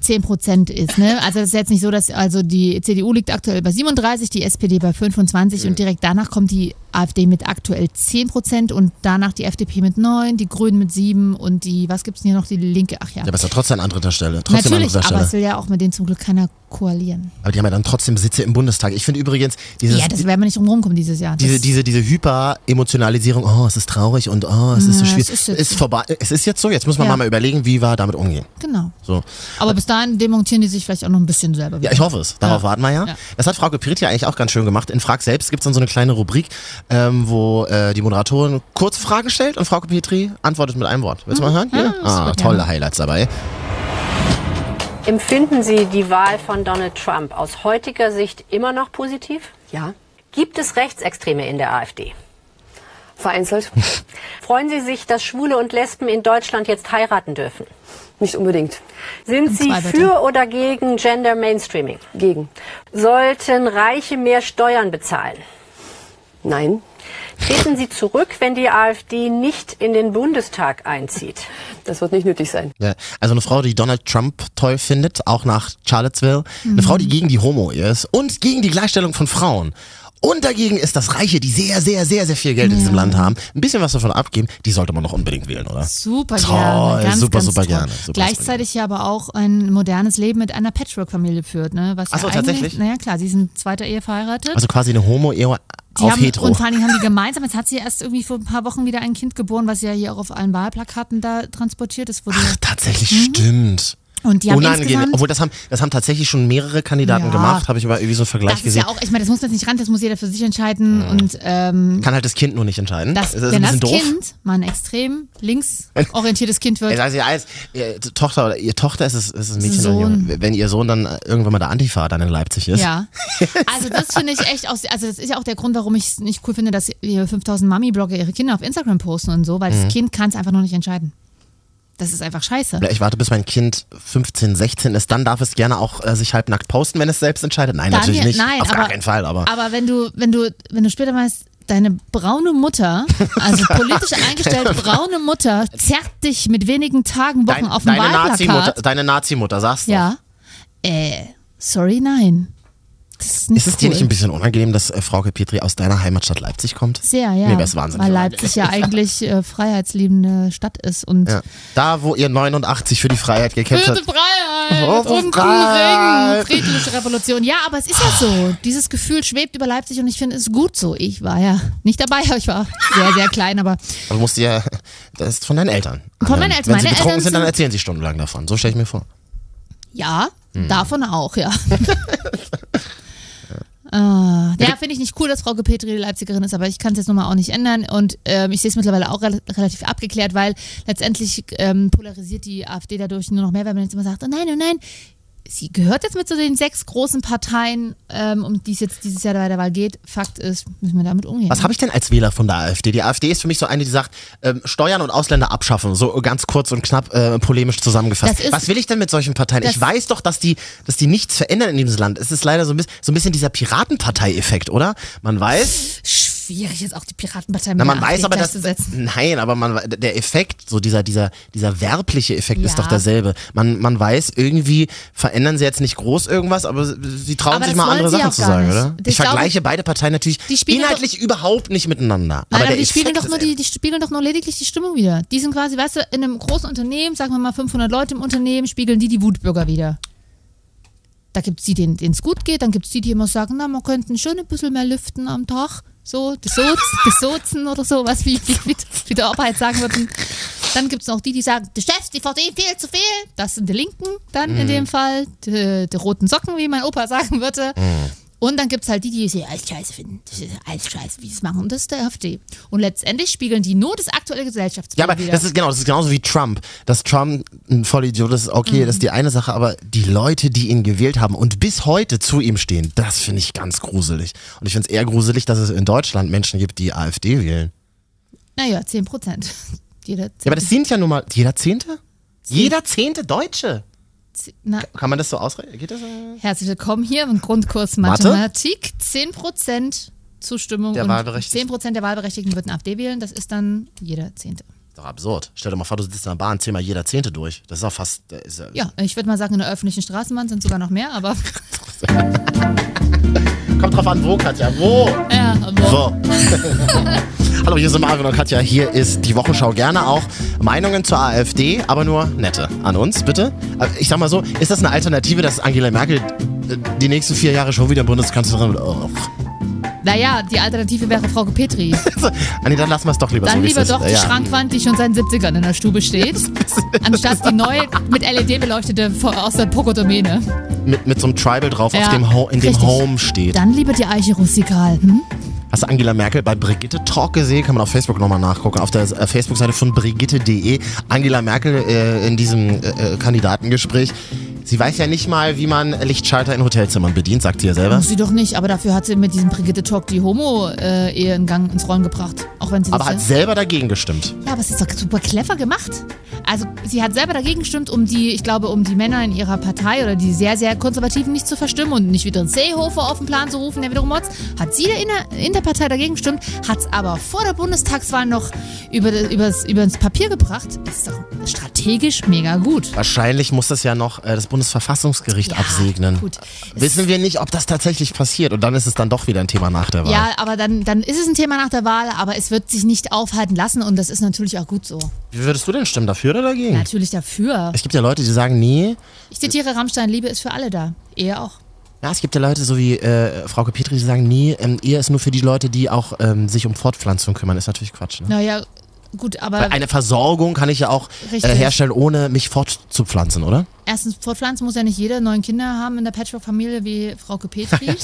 C: 10 Prozent ist. Ne? Also das ist jetzt nicht so, dass also die CDU liegt aktuell bei 37, die SPD bei 25
B: Mhm.
C: und direkt danach kommt die AfD mit aktuell 10 Prozent und danach die FDP mit 9, die Grünen mit 7 und die, was gibt's denn hier noch, die Linke, ach ja.
B: Ja, aber ist ja trotzdem an dritter Stelle. Trotzdem
C: Natürlich,
B: an dritter
C: aber
B: Stelle.
C: es will ja auch mit denen zum Glück keiner koalieren.
B: Aber die haben ja dann trotzdem Sitze im Bundestag. Ich finde übrigens dieses,
C: ja, das werden wir nicht drum rumkommen dieses Jahr.
B: Diese, diese, diese Hyper-Emotionalisierung, oh, es ist traurig und oh, es ist so schwierig.
C: es ist
B: ist,
C: jetzt so.
B: vorbei. Es ist jetzt so, jetzt muss man
C: Ja.
B: mal überlegen, wie wir damit umgehen.
C: genau.
B: So.
C: Aber bis dahin demontieren die sich vielleicht auch noch ein bisschen selber wieder.
B: Ja, ich hoffe es. Darauf
C: Ja.
B: warten wir ja.
C: Ja.
B: Das hat Frau Geprit ja eigentlich auch ganz schön gemacht. In Frag selbst gibt es dann so eine kleine Rubrik, ähm, wo äh, die Moderatorin kurze Fragen stellt und Frau Petri antwortet mit einem Wort. Willst du mal hören? Hier?
C: Ja,
B: ah, tolle
C: gerne.
B: Highlights dabei.
E: Empfinden Sie die Wahl von Donald Trump aus heutiger Sicht immer noch positiv?
F: Ja,
E: Gibt es Rechtsextreme in der AfD?
F: vereinzelt.
E: Freuen Sie sich, dass Schwule und Lesben in Deutschland jetzt heiraten dürfen?
F: Nicht unbedingt.
E: Sind Sie für oder gegen Gender Mainstreaming?
F: Gegen.
E: Sollten Reiche mehr Steuern bezahlen?
F: Nein.
E: Treten Sie zurück, wenn die AfD nicht in den Bundestag einzieht?
F: Das wird nicht nötig sein.
B: Ja, also eine Frau, die Donald Trump toll findet, auch nach Charlottesville.
C: Mhm.
B: Eine Frau, die gegen die Homo-Ehe ist und gegen die Gleichstellung von Frauen. Und dagegen ist das Reiche, die sehr, sehr, sehr, sehr viel Geld in diesem Land haben, ein bisschen was davon abgeben, die sollte man doch unbedingt wählen, oder?
C: Super
B: Toll,
C: gerne. Ganz,
B: super,
C: ganz
B: super
C: toll.
B: gerne, super,
C: Gleichzeitig ja aber auch ein modernes Leben mit einer Patchwork-Familie führt. Ne? Was
B: Ach so,
C: ja
B: tatsächlich?
C: Naja, klar, sie sind zweiter Ehe verheiratet.
B: Also quasi eine Homo-Ehe
C: die
B: auf
C: haben,
B: hetero.
C: Und vor Dingen haben die gemeinsam, jetzt hat sie erst irgendwie vor ein paar Wochen wieder ein Kind geboren, was ja hier auch auf allen Wahlplakaten da transportiert ist.
B: Ach, tatsächlich stimmt.
C: Und die haben
B: Unangenehm. Obwohl, das haben, das haben tatsächlich schon mehrere Kandidaten
C: Ja.
B: gemacht, habe ich aber irgendwie so einen Vergleich
C: das ist
B: gesehen.
C: ja auch, ich meine, das muss jetzt nicht ran, das muss jeder für sich entscheiden. Und ähm,
B: Kann halt das Kind nur nicht entscheiden.
C: das,
B: das ist
C: wenn
B: ein
C: das
B: doof.
C: Kind mal ein extrem linksorientiertes Kind wird,
B: dir eins, ihr Tochter oder ihr Tochter ist es, ist es ein Mädchen oder
C: Sohn.
B: Junge. Wenn ihr Sohn dann irgendwann mal der Antifa dann in Leipzig ist.
C: Ja. Also das finde ich echt, aus, also das ist ja auch der Grund, warum ich es nicht cool finde, dass hier 5000 Mami-Blogger ihre Kinder auf Instagram posten und so, weil
B: Mhm.
C: das Kind kann es einfach noch nicht entscheiden. Das ist einfach scheiße.
B: Ich warte, bis mein Kind 15, 16 ist, dann darf es gerne auch äh, sich halbnackt posten, wenn es selbst entscheidet. Nein,
C: Daniel,
B: natürlich nicht.
C: Nein,
B: Auf
C: aber,
B: gar keinen Fall, aber.
C: Aber wenn du, wenn du, wenn du später weißt, deine braune Mutter, also politisch eingestellte braune Mutter, zerrt dich mit wenigen Tagen, Wochen
B: Dein,
C: auf dem
B: deine
C: Wahlplakat.
B: deine Nazi-Mutter, sagst du?
C: Ja. Äh, sorry, nein. Das ist nicht
B: Ist es dir nicht ein bisschen unangenehm, dass äh, Frauke Petri aus deiner Heimatstadt Leipzig kommt?
C: Sehr, ja.
B: Mir wär's wahnsinnig
C: Weil. Leipzig ja eigentlich äh, freiheitsliebende Stadt ist und
B: Ja. Da, wo ihr 89 für die Freiheit gekämpft habt.
C: Freiheit
B: Oh,
C: und
B: Freiheit.
C: Ring, friedliche Revolution. Ja, aber es ist ja so. Dieses Gefühl schwebt über Leipzig und ich finde es gut so. Ich war ja nicht dabei, aber ich war sehr, sehr klein, aber
B: Aber du musst dir, das ist von deinen Eltern.
C: Von meinen Eltern.
B: Wenn sie
C: Meine
B: betrunken
C: Eltern
B: sind, dann erzählen sie stundenlang davon. So stelle ich mir vor.
C: ja,
B: Hm.
C: davon auch, ja. Ah, ja, finde ich nicht cool, dass Frau Petri die Leipzigerin ist, aber ich kann es jetzt nun mal auch nicht ändern. Und ähm, ich sehe es mittlerweile auch rel relativ abgeklärt, weil letztendlich ähm, polarisiert die AfD dadurch nur noch mehr, weil man jetzt immer sagt, oh nein, oh nein, sie gehört jetzt mit zu den sechs großen Parteien, ähm, um die es jetzt dieses Jahr bei der Wahl geht. Fakt ist, müssen wir damit umgehen.
B: Was habe ich denn als Wähler von der AfD? Die AfD ist für mich so eine, die sagt, ähm, Steuern und Ausländer abschaffen. So ganz kurz und knapp äh, polemisch zusammengefasst.
C: Ist-
B: Was will ich denn mit solchen Parteien? Ich weiß doch, dass die, dass die nichts verändern in diesem Land. Es ist leider so ein bisschen, so ein bisschen dieser Piratenpartei-Effekt, oder? Man weiß,
C: Schwierig jetzt auch die Piratenpartei mit
B: na, man weiß aber, dass, nein, aber man, der Effekt, so dieser, dieser, dieser werbliche Effekt ist
C: Ja.
B: doch derselbe. Man, man weiß, irgendwie verändern sie jetzt nicht groß irgendwas, aber sie trauen
C: Aber
B: sich mal andere Sachen zu sagen,
C: nicht.
B: oder?
C: Ich
B: Ich vergleiche beide Parteien natürlich
C: spielen
B: inhaltlich überhaupt nicht miteinander.
C: Nein,
B: aber
C: aber, die spiegeln
B: Effekt
C: doch nur
B: ist
C: die, die spiegeln doch nur lediglich die Stimmung wieder. Die sind quasi, weißt du, in einem großen Unternehmen, sagen wir mal 500 Leute im Unternehmen, spiegeln die die Wutbürger wieder. Da gibt es die, denen es gut geht, dann gibt es die, die immer sagen, na, man könnte schon ein bisschen mehr lüften am Tag. So, das, Soz, das Sozen oder so, was wie, wie, wie, der Opa jetzt sagen würden. Dann gibt es noch die, die sagen, die Chefs, die verdienen viel zu viel. Das sind die Linken dann in dem Fall. Die, die roten Socken, wie mein Opa sagen würde. Und dann gibt es halt die, die sie alles scheiße finden. Alles scheiße, wie sie es machen. Und das ist der AfD. Und letztendlich spiegeln die nur das aktuelle Gesellschaftsbild
B: Ja, aber
C: wieder.
B: das ist genau, das ist genauso wie Trump. Dass Trump ein Vollidiot ist, okay, das ist die eine Sache, aber die Leute, die ihn gewählt haben und bis heute zu ihm stehen, das finde ich ganz gruselig. Und ich finde es eher gruselig, dass es in Deutschland Menschen gibt, die AfD wählen.
C: naja, 10 Prozent. Jeder
B: Ja, aber das sind ja nun mal jeder Zehnte? Jeder Zehnte Deutsche.
C: Na,
B: Kann man das so ausrechnen? Geht das? äh?
C: herzlich willkommen hier im Grundkurs
B: Mathe?
C: Mathematik. 10 Prozent Zustimmung
B: Der
C: und
B: Wahlberechtigten.
C: 10 Prozent der Wahlberechtigten würden AfD wählen. Das ist dann jeder Zehnte.
B: Ist doch absurd. Stell dir mal vor, du sitzt in der Bahn, zähl mal jeder Zehnte durch. Das ist doch fast. das Ist ja,
C: Ja, ich würde mal sagen, in der öffentlichen Straßenbahn sind sogar noch mehr, aber
B: Kommt drauf an, wo, Katja, wo?
C: ja, aber
B: So. Hallo, hier sind Marvin und Katja. Hier ist die Wochenschau. Gerne auch Meinungen zur AfD, aber nur nette. An uns, bitte. Also Ich sag mal so, ist das eine Alternative, dass Angela Merkel äh, die nächsten vier Jahre schon wieder Bundeskanzlerin wird? Oh.
C: naja, die Alternative wäre Frau Petri.
B: Anni, dann lassen wir es doch lieber so,
C: Dann lieber doch die
B: Ja.
C: Schrankwand, die schon seit den 70ern in der Stube steht, anstatt die neue mit LED beleuchtete aus der Poco-Domäne.
B: Mit, mit so einem Tribal drauf, auf
C: Ja,
B: dem Ho in dem
C: richtig.
B: Home steht.
C: Dann lieber die Eiche rustikal. Hm?
B: Hast du Angela Merkel bei Brigitte Talk gesehen? Kann man auf Facebook nochmal nachgucken. Auf der äh, Facebook-Seite von brigitte.de. Angela Merkel äh, in diesem äh, äh, Kandidatengespräch. Sie weiß ja nicht mal, wie man Lichtschalter in Hotelzimmern bedient, sagt sie ja selber.
C: Muss sie doch nicht, aber dafür hat sie mit diesem Brigitte Talk die Homo-Ehe in Gang ins Rollen gebracht. Auch wenn sie
B: Aber hat selber dagegen gestimmt.
C: Ja, aber es ist doch super clever gemacht. Also sie hat selber dagegen gestimmt, um die, ich glaube, um die Männer in ihrer Partei oder die sehr, sehr Konservativen nicht zu verstimmen und nicht wieder einen Seehofer auf den Plan zu rufen, der wiederum motzt. Hat sie der in, der, in der Partei dagegen gestimmt, hat es aber vor der Bundestagswahl noch über, das- übers, übers Papier gebracht. Ist doch strategisch mega gut.
B: Wahrscheinlich muss das ja noch äh, das Bundesverfassungsgericht
C: Ja,
B: absegnen.
C: gut.
B: Wissen wir nicht, ob das tatsächlich passiert. Und dann ist es dann doch wieder ein Thema nach der Wahl.
C: Ja, aber dann, dann ist es ein Thema nach der Wahl, aber es wird sich nicht aufhalten lassen und das ist natürlich auch gut so.
B: Wie würdest du denn stimmen? Dafür oder dagegen?
C: Natürlich dafür.
B: Es gibt ja Leute, die sagen, nee.
C: Ich zitiere Rammstein, Liebe ist für alle da. Ehe auch.
B: Ja, es gibt ja Leute, so wie äh, Frau Petri, die sagen, nee, ähm, Ehe ist nur für die Leute, die auch ähm, sich um Fortpflanzung kümmern. Ist natürlich Quatsch. Ne?
C: Naja, gut, aber
B: Weil eine Versorgung kann ich ja auch äh, herstellen, ohne mich fortzupflanzen, oder?
C: erstens, fortpflanzen muss ja nicht jeder neun Kinder haben in der Patchwork-Familie wie Frau Petri.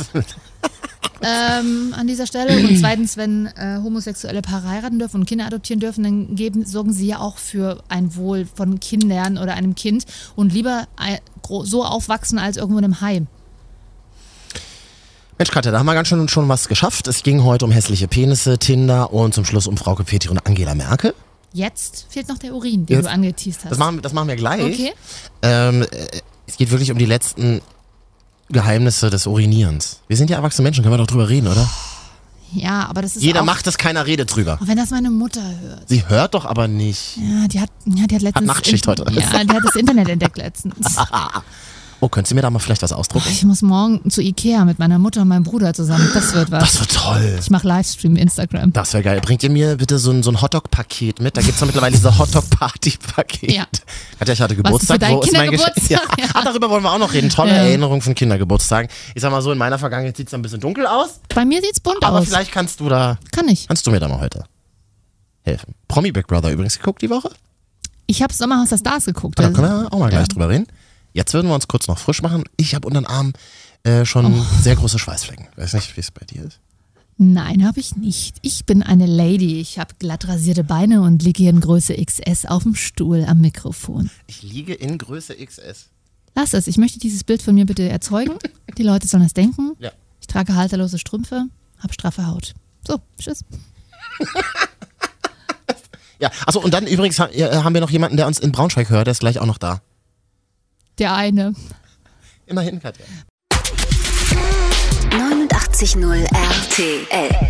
C: ähm, an dieser Stelle. Und zweitens, wenn äh, homosexuelle Paare heiraten dürfen und Kinder adoptieren dürfen, dann geben, sorgen sie ja auch für ein Wohl von Kindern oder einem Kind und lieber gro- so aufwachsen als irgendwo in einem Heim.
B: Mensch, Katja, da haben wir ganz schön schon was geschafft. Es ging heute um hässliche Penisse, Tinder und zum Schluss um Frau Petri und Angela Merkel.
C: Jetzt fehlt noch der Urin, den
B: Jetzt-
C: du angeteased hast.
B: Das machen, das machen wir gleich.
C: Okay.
B: Ähm, äh, es geht wirklich um die letzten Geheimnisse des Urinierens. Wir sind ja erwachsene Menschen, können wir doch drüber reden, oder?
C: Ja, aber das ist
B: Jeder
C: auch,
B: macht es, keiner redet drüber.
C: Auch wenn das meine Mutter hört.
B: Sie hört doch aber nicht.
C: Ja, die hat, ja, die hat letztens.
B: Nachtschicht heute.
C: Ja, die hat das Internet entdeckt letztens.
B: Oh, könntest du mir da mal vielleicht was ausdrucken?
C: Ich muss morgen zu Ikea mit meiner Mutter und meinem Bruder zusammen. Das wird was.
B: Das wird toll.
C: ich mache Livestream Instagram.
B: Das wäre geil. Bringt ihr mir bitte so ein, so ein Hotdog-Paket mit? Da gibt's doch mittlerweile diese Hotdog-Party-Paket.
C: Ja.
B: Katja, ich hatte
C: für
B: Geburtstag.
C: deinen
B: Wo ist mein?
C: Kindergeburtstag?
B: Ja.
C: Ja.
B: Ah, darüber wollen wir auch noch reden. Tolle
C: Ja.
B: Erinnerung von Kindergeburtstagen. Ich sag mal so, in meiner Vergangenheit sieht's ein bisschen dunkel aus.
C: Bei mir sieht's bunt
B: Aber
C: aus.
B: vielleicht kannst du da,
C: Kann ich.
B: kannst du mir da mal heute helfen. Promi Big Brother übrigens geguckt die Woche.
C: Ich habe Sommerhaus der Stars geguckt.
B: Da
C: Also,
B: können wir auch mal gleich
C: ja.
B: drüber reden. Jetzt würden wir uns kurz noch frisch machen. Ich habe unter den Arm äh, schon
C: Oh.
B: sehr große Schweißflecken. Weiß nicht, wie es bei dir ist.
C: Nein, habe ich nicht. Ich bin eine Lady. Ich habe glatt rasierte Beine und liege hier in Größe XS auf dem Stuhl am Mikrofon.
B: Ich liege in Größe XS.
C: Lass es. Ich möchte dieses Bild von mir bitte erzeugen. Die Leute sollen das denken.
B: Ja.
C: Ich trage halterlose Strümpfe, habe straffe Haut. So, tschüss.
B: Ja, achso, und dann übrigens haben wir noch jemanden, der uns in Braunschweig hört, der ist gleich auch noch da.
C: Der eine.
B: Immerhin, Katja.
A: 89.0 RTL.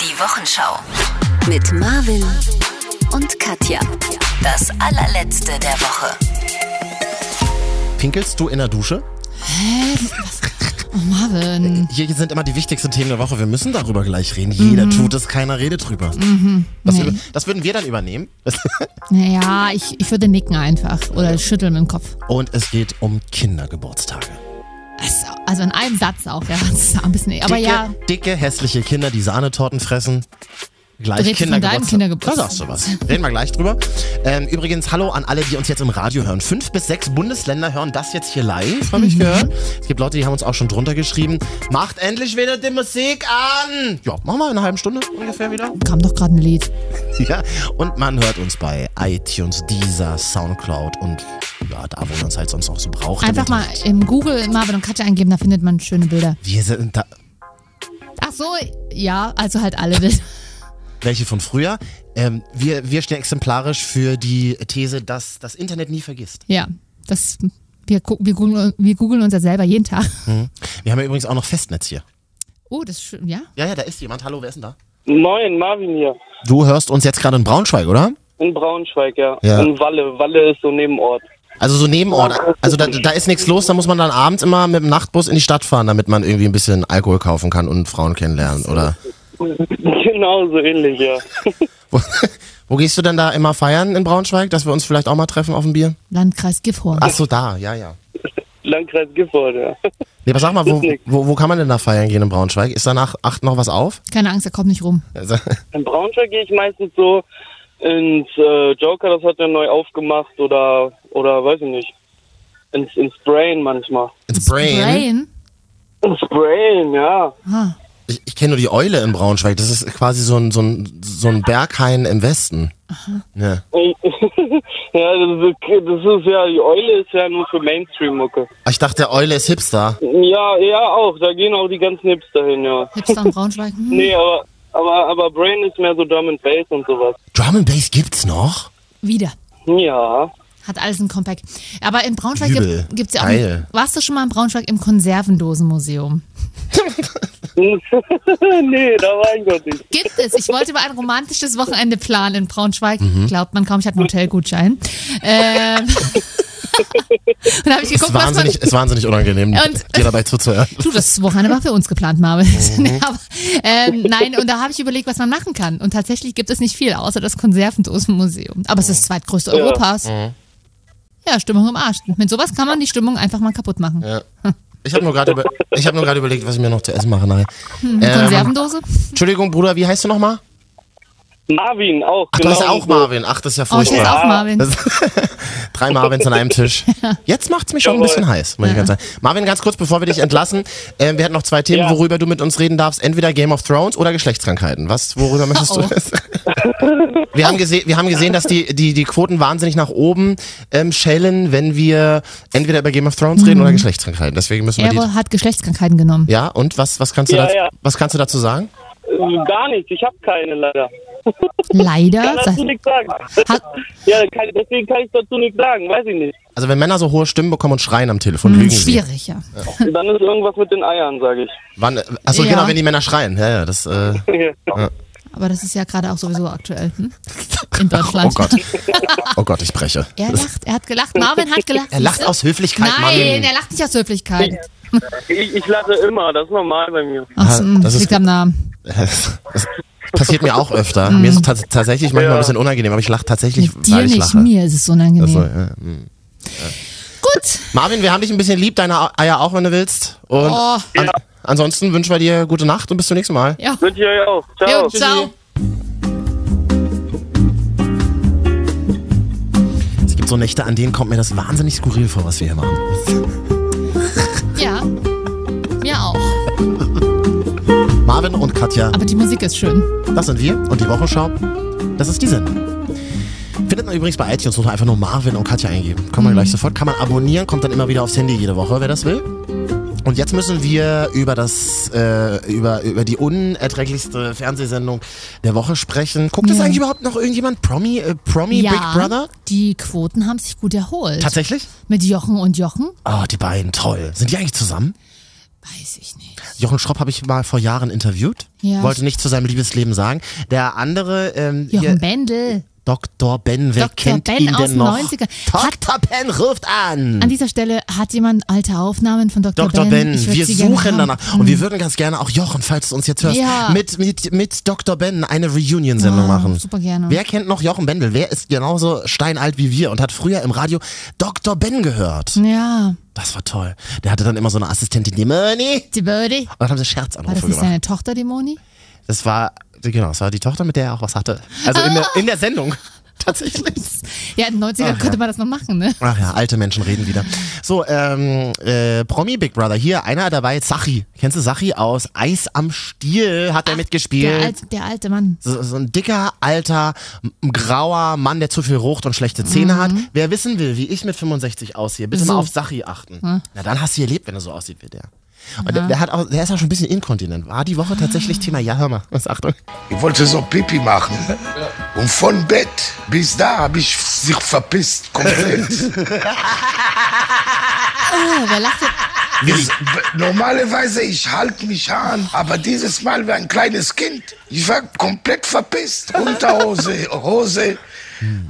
A: Die Wochenschau. Mit Marvin und Katja. Das allerletzte der Woche.
B: Pinkelst du in der Dusche?
C: Oh, Marvin.
B: Hier sind immer die wichtigsten Themen der Woche. Wir müssen darüber gleich reden. Jeder tut es, keiner redet drüber. Das,
C: Mhm. Nee.
B: über- das würden wir dann übernehmen.
C: Naja, ich, ich würde nicken einfach oder schütteln mit dem Kopf.
B: Und es geht um Kindergeburtstage.
C: Also, also in einem Satz auch, ja. Das ist ein bisschen, aber
B: dicke,
C: ja,
B: dicke, hässliche Kinder, die Sahnetorten fressen. Gleich
C: Redest du von deinem Kindergeburtstag?
B: Da sagst du was. Reden wir gleich drüber. Ähm, übrigens, hallo an alle, die uns jetzt im Radio hören. Fünf bis sechs Bundesländer hören das jetzt hier live, habe
C: Mhm.
B: ich gehört. Es gibt Leute, die haben uns auch schon drunter geschrieben. Macht endlich wieder die Musik an! Ja, machen wir in einer halben Stunde ungefähr wieder.
C: kam doch gerade ein Lied.
B: Ja, und man hört uns bei iTunes, Deezer, Soundcloud und ja, da, wo man uns halt sonst auch so braucht.
C: Einfach mal im Google Marvin und Katja eingeben, da findet man schöne Bilder.
B: Wir sind da.
C: Ach so, ja, also halt alle.
B: Welche von früher? Ähm, wir, wir stehen exemplarisch für die These, dass das Internet nie vergisst.
C: Ja, das, wir, wir, googeln, wir googeln uns ja selber jeden Tag.
B: Wir haben ja übrigens auch noch Festnetz hier.
C: Oh, das ist schön, ja?
B: Ja, ja, da ist jemand. Hallo, wer ist denn da?
G: Moin, Marvin hier.
B: Du hörst uns jetzt gerade in Braunschweig, oder?
G: In Braunschweig, ja.
B: Ja.
G: In Walle. Walle ist so Nebenort.
B: Also so Nebenort. Also da, da ist nichts los, da muss man dann abends immer mit dem Nachtbus in die Stadt fahren, damit man irgendwie ein bisschen Alkohol kaufen kann und Frauen kennenlernen, oder?
G: genau so ähnlich, ja.
B: Wo, wo gehst du denn da immer feiern in Braunschweig, dass wir uns vielleicht auch mal treffen auf ein Bier?
C: Landkreis Gifhorn.
B: Ach so, da, ja, ja.
G: Landkreis Gifhorn, ja.
B: Nee, aber sag mal, wo, wo, wo kann man denn da feiern gehen in Braunschweig? Ist danach acht noch was auf?
C: Keine Angst, er kommt nicht rum.
B: Also,
G: In Braunschweig gehe ich meistens so ins äh, Joker, das hat er neu aufgemacht, oder, oder weiß ich nicht. Ins, ins Brain manchmal.
B: ins Brain.
C: Brain?
G: Ins Brain, ja.
C: Ah,
B: Ich, ich kenne nur die Eule in Braunschweig. Das ist quasi so ein, so ein, so ein Berghain im Westen. Ja.
G: ja, das ist, das ist ja, die Eule ist ja nur für Mainstream-Mucke.
B: Ich dachte, der Eule ist Hipster.
G: Ja, ja, auch. Da gehen auch die ganzen Hipster hin, ja.
C: Hipster in Braunschweig. Hm.
G: Nee, aber, aber, aber Brain ist mehr so Drum and Bass und sowas.
B: Drum and Bass gibt's noch?
C: Wieder.
G: Ja.
C: Hat alles ein Compact. Aber in Braunschweig
B: Übel.
C: gibt es ja auch.
B: Geil.
C: Warst du schon mal in Braunschweig im Konservendosenmuseum?
G: nee, da war ich noch nicht.
C: Gibt es. Ich wollte mal ein romantisches Wochenende planen in Braunschweig.
B: Mhm.
C: Glaubt man kaum, ich hatte einen Hotelgutschein. Ähm, und habe ich
B: Ist
C: geguckt, was man.
B: wahnsinnig, ist wahnsinnig unangenehm,
C: Und-
B: dir dabei zuzuhören.
C: Du, das Wochenende war für uns geplant, Marvin.
B: Mhm.
C: Aber, ähm, nein, und da habe ich überlegt, was man machen kann. Und tatsächlich gibt es nicht viel, außer das Konservendosenmuseum. Aber es ist das zweitgrößte
G: Ja.
C: Europas.
B: Mhm.
C: Ja, Stimmung im Arsch. Mit sowas kann man die Stimmung einfach mal kaputt machen.
B: Ja. Ich habe nur gerade über, ich hab nur gerade überlegt, was ich mir noch zu essen mache nachher.
C: Hm,
B: Ähm,
C: Konservendose?
B: Entschuldigung, Bruder, wie heißt du nochmal?
G: Marvin auch.
B: Ach, du heißt ja
G: genau
B: auch
G: so.
B: Marvin. Ach, das ist ja
C: Oh, ich heiße
B: furchtbar.
C: auch Marvin.
B: Das- Drei Marvins an einem Tisch. Jetzt macht's mich schon ein bisschen heiß, muss ich ganz sagen. Marvin, ganz kurz, bevor wir dich entlassen, äh, wir hatten noch zwei Themen,
G: Ja.
B: worüber du mit uns reden darfst. Entweder Game of Thrones oder Geschlechtskrankheiten. Was, worüber möchtest
C: Oh.
B: du? wir, haben gesehen, wir haben gesehen, dass die, die, die Quoten wahnsinnig nach oben ähm, schellen, wenn wir entweder über Game of Thrones reden oder Geschlechtskrankheiten. Deswegen müssen wir die.
C: Er hat Geschlechtskrankheiten genommen.
B: Ja, und was, was, kannst du
G: Ja,
B: dazu,
G: ja.
B: was kannst du dazu sagen?
G: Äh, Gar nichts, ich habe keine leider.
C: Leider.
G: Kann dazu nichts sagen.
C: Hat,
G: Ja, kann, deswegen kann ich dazu nichts sagen, weiß ich nicht.
B: Also wenn Männer so hohe Stimmen bekommen und schreien am Telefon, lügen sie.
C: Hm, schwierig, ja.
G: Dann ist irgendwas mit den Eiern, sage ich.
B: Wann, achso,
C: Ja.
B: genau, wenn die Männer schreien. Ja, ja, das, äh,
C: Aber das ist ja gerade auch sowieso aktuell. Hm? In Deutschland.
B: oh Gott. Oh Gott, ich breche.
C: Er lacht, er hat gelacht. Marvin hat gelacht.
B: Er lacht aus Höflichkeit,
C: Nein,
B: Marvin.
C: er lacht nicht aus Höflichkeit.
G: Ich, ich lache immer, das ist normal bei mir.
C: Ach, hm,
B: das ist-
C: liegt am Namen.
B: Das, das passiert mir auch öfter. Mir ist es tats- tatsächlich manchmal ein bisschen unangenehm, aber ich lache tatsächlich,
C: Mit dir
B: weil ich
C: nicht,
B: lache.
C: mir ist es unangenehm.
B: Also, ja.
C: Gut.
B: Marvin, wir haben dich ein bisschen lieb, deine Eier auch, wenn du willst. Und
C: Oh.
B: an, ansonsten wünschen wir dir gute Nacht und bis zum nächsten Mal.
C: Ja.
G: Wünsche ich euch auch. Ciao.
C: Jo, ciao.
B: Es gibt gibt so Nächte, an denen kommt mir das wahnsinnig skurril vor, was wir hier machen.
C: Ja.
B: Marvin und Katja,
C: Aber die Musik ist schön.
B: das sind wir und die Wochenschau, das ist die Sendung. Findet man übrigens bei iTunes, muss man einfach nur Marvin und Katja eingeben. Kann man
C: Mhm.
B: gleich sofort, kann man abonnieren, kommt dann immer wieder aufs Handy jede Woche, wer das will. Und jetzt müssen wir über das, äh, über, über die unerträglichste Fernsehsendung der Woche sprechen. Guckt das
C: Ja.
B: eigentlich überhaupt noch irgendjemand? Promi, äh, Promi
C: ja,
B: Big Brother?
C: die Quoten haben sich gut erholt.
B: Tatsächlich?
C: Mit Jochen und Jochen?
B: Oh, die beiden, toll. Sind die eigentlich zusammen?
C: Weiß ich nicht.
B: Jochen Schropp habe ich mal vor Jahren interviewt.
C: Ja.
B: Wollte nichts zu seinem Liebesleben sagen. Der andere, ähm,
C: Jochen Bendel.
B: Dr. Ben, wer
C: Dr.
B: kennt
C: Ben
B: ihn
C: aus
B: denn
C: den
B: noch?
C: 90ern.
B: Dr. Ben ruft an.
C: An dieser Stelle hat jemand alte Aufnahmen von Dr.
B: Dr.
C: Ben.
B: Ben, wir suchen
C: haben.
B: danach. Und wir würden ganz gerne auch Jochen, falls du uns jetzt hörst,
C: Ja.
B: mit, mit, mit Dr. Ben eine Reunion-Sendung
C: Oh,
B: machen.
C: super gerne.
B: Wer kennt noch Jochen Bendel? Wer ist genauso steinalt wie wir und hat früher im Radio Dr. Ben gehört?
C: Ja,
B: Das war toll. Der hatte dann immer so eine Assistentin, die Moni.
C: die Birdie.
B: Und dann haben sie
C: War das
B: Scherzanrufe
C: nicht
B: gemacht.
C: seine Tochter, die Moni?
B: Das war, genau, das war die Tochter, mit der er auch was hatte. Also in der, in der Sendung. Tatsächlich.
C: Ja, in den 90ern
B: Ach,
C: könnte
B: ja.
C: man das noch machen, ne?
B: Ach ja, alte Menschen reden wieder. So, ähm, äh, Promi Big Brother. Hier, einer dabei, Sachi. Kennst du Sachi aus Eis am Stiel? Hat er mitgespielt?
C: Der, alt, der alte Mann.
B: so, so ein dicker, alter, grauer Mann, der zu viel raucht und schlechte Zähne hat. Wer wissen will, wie ich mit 65 aussehe, bitte
C: Mhm. So.
B: mal auf Sachi achten. Na, dann hast du erlebt, wenn er so aussieht wie der. Und der, der, hat auch, der ist auch schon ein bisschen inkontinent. War die Woche tatsächlich Thema, ja, hör mal, was Achtung.
H: Ich wollte so Pipi machen. Und von Bett bis da habe ich sich verpisst komplett.
C: Oh, wer lacht
H: ich, normalerweise ich halte mich an, aber dieses Mal wie ein kleines Kind. Ich war komplett verpisst. Unterhose, Hose,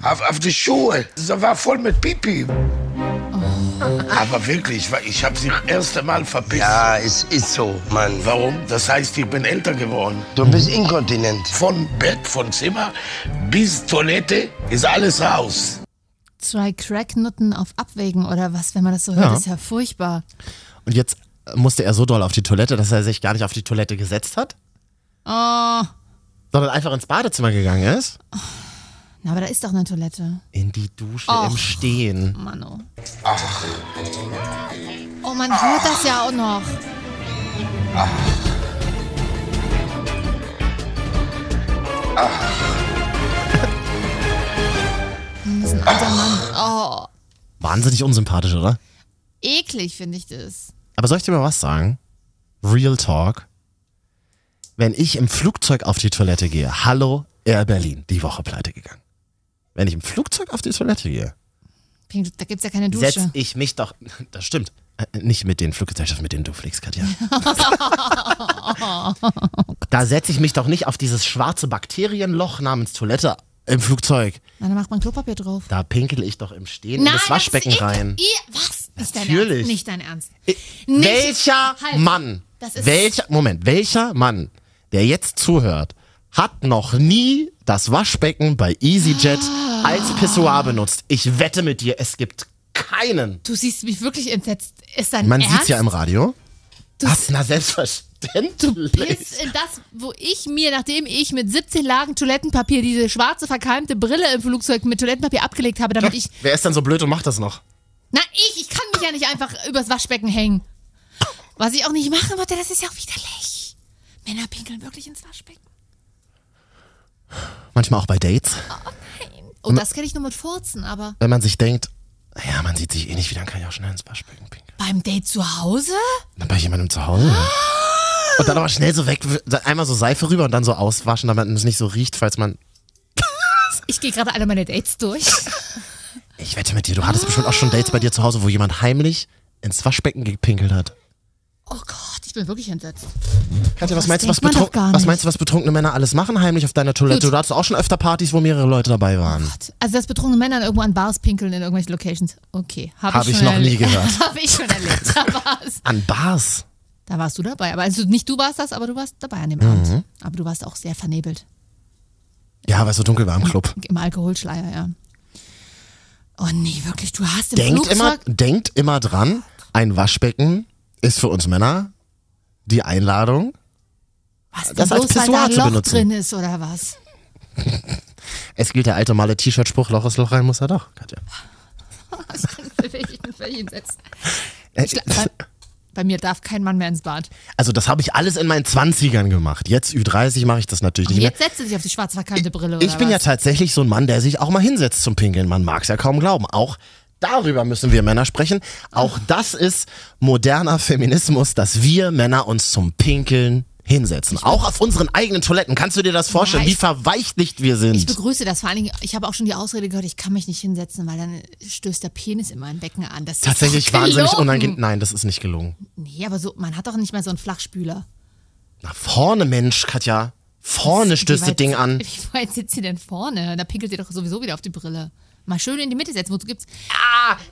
H: auf, auf die Schuhe. Das war voll mit Pipi. Aber wirklich, weil ich habe sich das erste Mal verpisst.
I: Ja, es ist so, Mann.
H: Warum? Das heißt, ich bin älter geworden.
I: Du bist inkontinent.
H: Von Bett, von Zimmer bis Toilette ist alles raus.
C: Zwei Cracknutten auf Abwägen oder was, wenn man das so hört,
B: Ja.
C: ist ja furchtbar.
B: Und jetzt musste er so doll auf die Toilette, dass er sich gar nicht auf die Toilette gesetzt hat,
C: Oh,
B: sondern einfach ins Badezimmer gegangen ist.
C: Na, aber da ist doch eine Toilette.
B: In die Dusche
C: Och.
B: im Stehen.
C: Mano. Oh, man hört das ja auch noch. Das ist ein alter Mann. Oh,
B: Wahnsinnig unsympathisch, oder?
C: eklig finde ich das.
B: Aber soll ich dir mal was sagen? Real Talk. Wenn ich im Flugzeug auf die Toilette gehe, hallo Air Berlin, die Woche pleite gegangen. Wenn ich im Flugzeug auf die Toilette gehe,
C: Da gibt's ja keine
B: setze
C: Dusche.
B: ich mich doch, das stimmt, äh, nicht mit den Fluggesellschaften, mit denen du fliegst, Katja. da setze ich mich doch nicht auf dieses schwarze Bakterienloch namens Toilette im Flugzeug.
C: Na, dann macht man Klopapier drauf.
B: Da pinkel ich doch im Stehen in das Waschbecken
C: ist
B: rein.
C: Was? Nicht dein
B: Natürlich.
C: Ernst. Nicht dein Ernst. Nicht-
B: welcher
C: Halt.
B: Mann,
C: Das ist-
B: welcher, Moment, welcher Mann, der jetzt zuhört, hat noch nie das Waschbecken bei EasyJet als Pissoir benutzt? Ich wette mit dir, es gibt keinen.
C: Du siehst mich wirklich entsetzt. Ist dein
B: Man
C: Ernst?
B: sieht's ja im Radio.
C: Du-
B: Was? Na, selbstverständlich.
C: Piss in das, wo ich mir, nachdem ich mit 17 Lagen Toilettenpapier diese schwarze verkeimte Brille im Flugzeug mit Toilettenpapier abgelegt habe, damit ich.
B: Wer ist dann so blöd und macht das noch?
C: Na, ich, ich kann mich ja nicht einfach übers Waschbecken hängen. Was ich auch nicht machen würde, das ist ja auch widerlich. Männer pinkeln wirklich ins Waschbecken.
B: Manchmal auch bei Dates.
C: Oh, das kenne ich nur mit Furzen, aber
B: Wenn man sich denkt, ja, man sieht sich eh nicht wieder, dann kann ich auch schnell ins Waschbecken pinkeln.
C: beim Date zu Hause?
B: Dann bei jemandem zu Hause. Und dann aber schnell so weg, einmal so Seife rüber und dann so auswaschen, damit es nicht so riecht, falls man.
C: Ich gehe gerade alle meine Dates durch.
B: Ich wette mit dir, du hattest bestimmt auch schon Dates bei dir zu Hause, wo jemand heimlich ins Waschbecken gepinkelt hat.
C: Oh Gott, ich bin wirklich entsetzt.
B: Katja, was
C: Das
B: meinst du, was, was meinst du, was betrunkene Männer alles machen heimlich auf deiner Toilette?
C: Gut.
B: Du hattest auch schon öfter Partys, wo mehrere Leute dabei waren.
C: Also, dass betrunkene Männer irgendwo an Bars pinkeln in irgendwelchen Locations. Okay, habe
B: Hab
C: ich,
B: ich
C: schon
B: noch nie
C: erlebt.
B: gehört.
C: habe ich schon erlebt. Da war's.
B: An Bars.
C: Da warst du dabei. Aber also nicht du warst das, aber du warst dabei an dem
B: Mhm.
C: Abend. Aber du warst auch sehr vernebelt.
B: Ja, weil es so dunkel war im Club.
C: Im Alkoholschleier, ja. Oh nee, wirklich, du hast im
B: Denkt immer,
C: Flugzeug...
B: denkt immer dran, ein Waschbecken ist für uns Männer die Einladung.
C: was
B: das als Pissoir
C: ein
B: zu
C: Loch
B: benutzen.
C: drin ist oder was?
B: Es gilt der alte Male T-Shirt-Spruch, Loch ist Loch rein, muss er doch, Katja.
C: Ich will mich völlig hinsetzen.
B: Äh,
C: Ich, bei, bei mir darf kein Mann mehr ins Bad.
B: Also das habe ich alles in meinen 20ern gemacht. Jetzt Ü30 mache ich das natürlich nicht mehr.
C: jetzt setzt du dich auf die schwarz verkannte Brille,
B: Ich
C: oder
B: bin ja
C: was?
B: tatsächlich so ein Mann, der sich auch mal hinsetzt zum Pinkeln. Man mag es ja kaum glauben. Auch darüber müssen wir Männer sprechen. Auch das ist moderner Feminismus, dass wir Männer uns zum Pinkeln hinsetzen. Auch auf unseren eigenen Toiletten. Kannst du dir das vorstellen,
C: Ja,
B: wie
C: ich-
B: verweichlicht wir
C: Ich
B: sind?
C: begrüße das vor allen Dingen. Ich habe auch schon die Ausrede gehört, ich kann mich nicht hinsetzen, weil dann stößt der Penis in mein Becken an. Das
B: Tatsächlich wahnsinnig unangenehm. Nein, das ist nicht gelungen.
C: Nee, aber so, man hat doch nicht mehr so einen Flachspüler.
B: Na, vorne, Mensch, Katja. Vorne
C: Wie
B: stößt das Ding an.
C: Wie weit sitzt sie denn vorne? Da pinkelt ihr doch sowieso wieder auf die Brille. Mal schön in die Mitte setzen, wozu gibt's?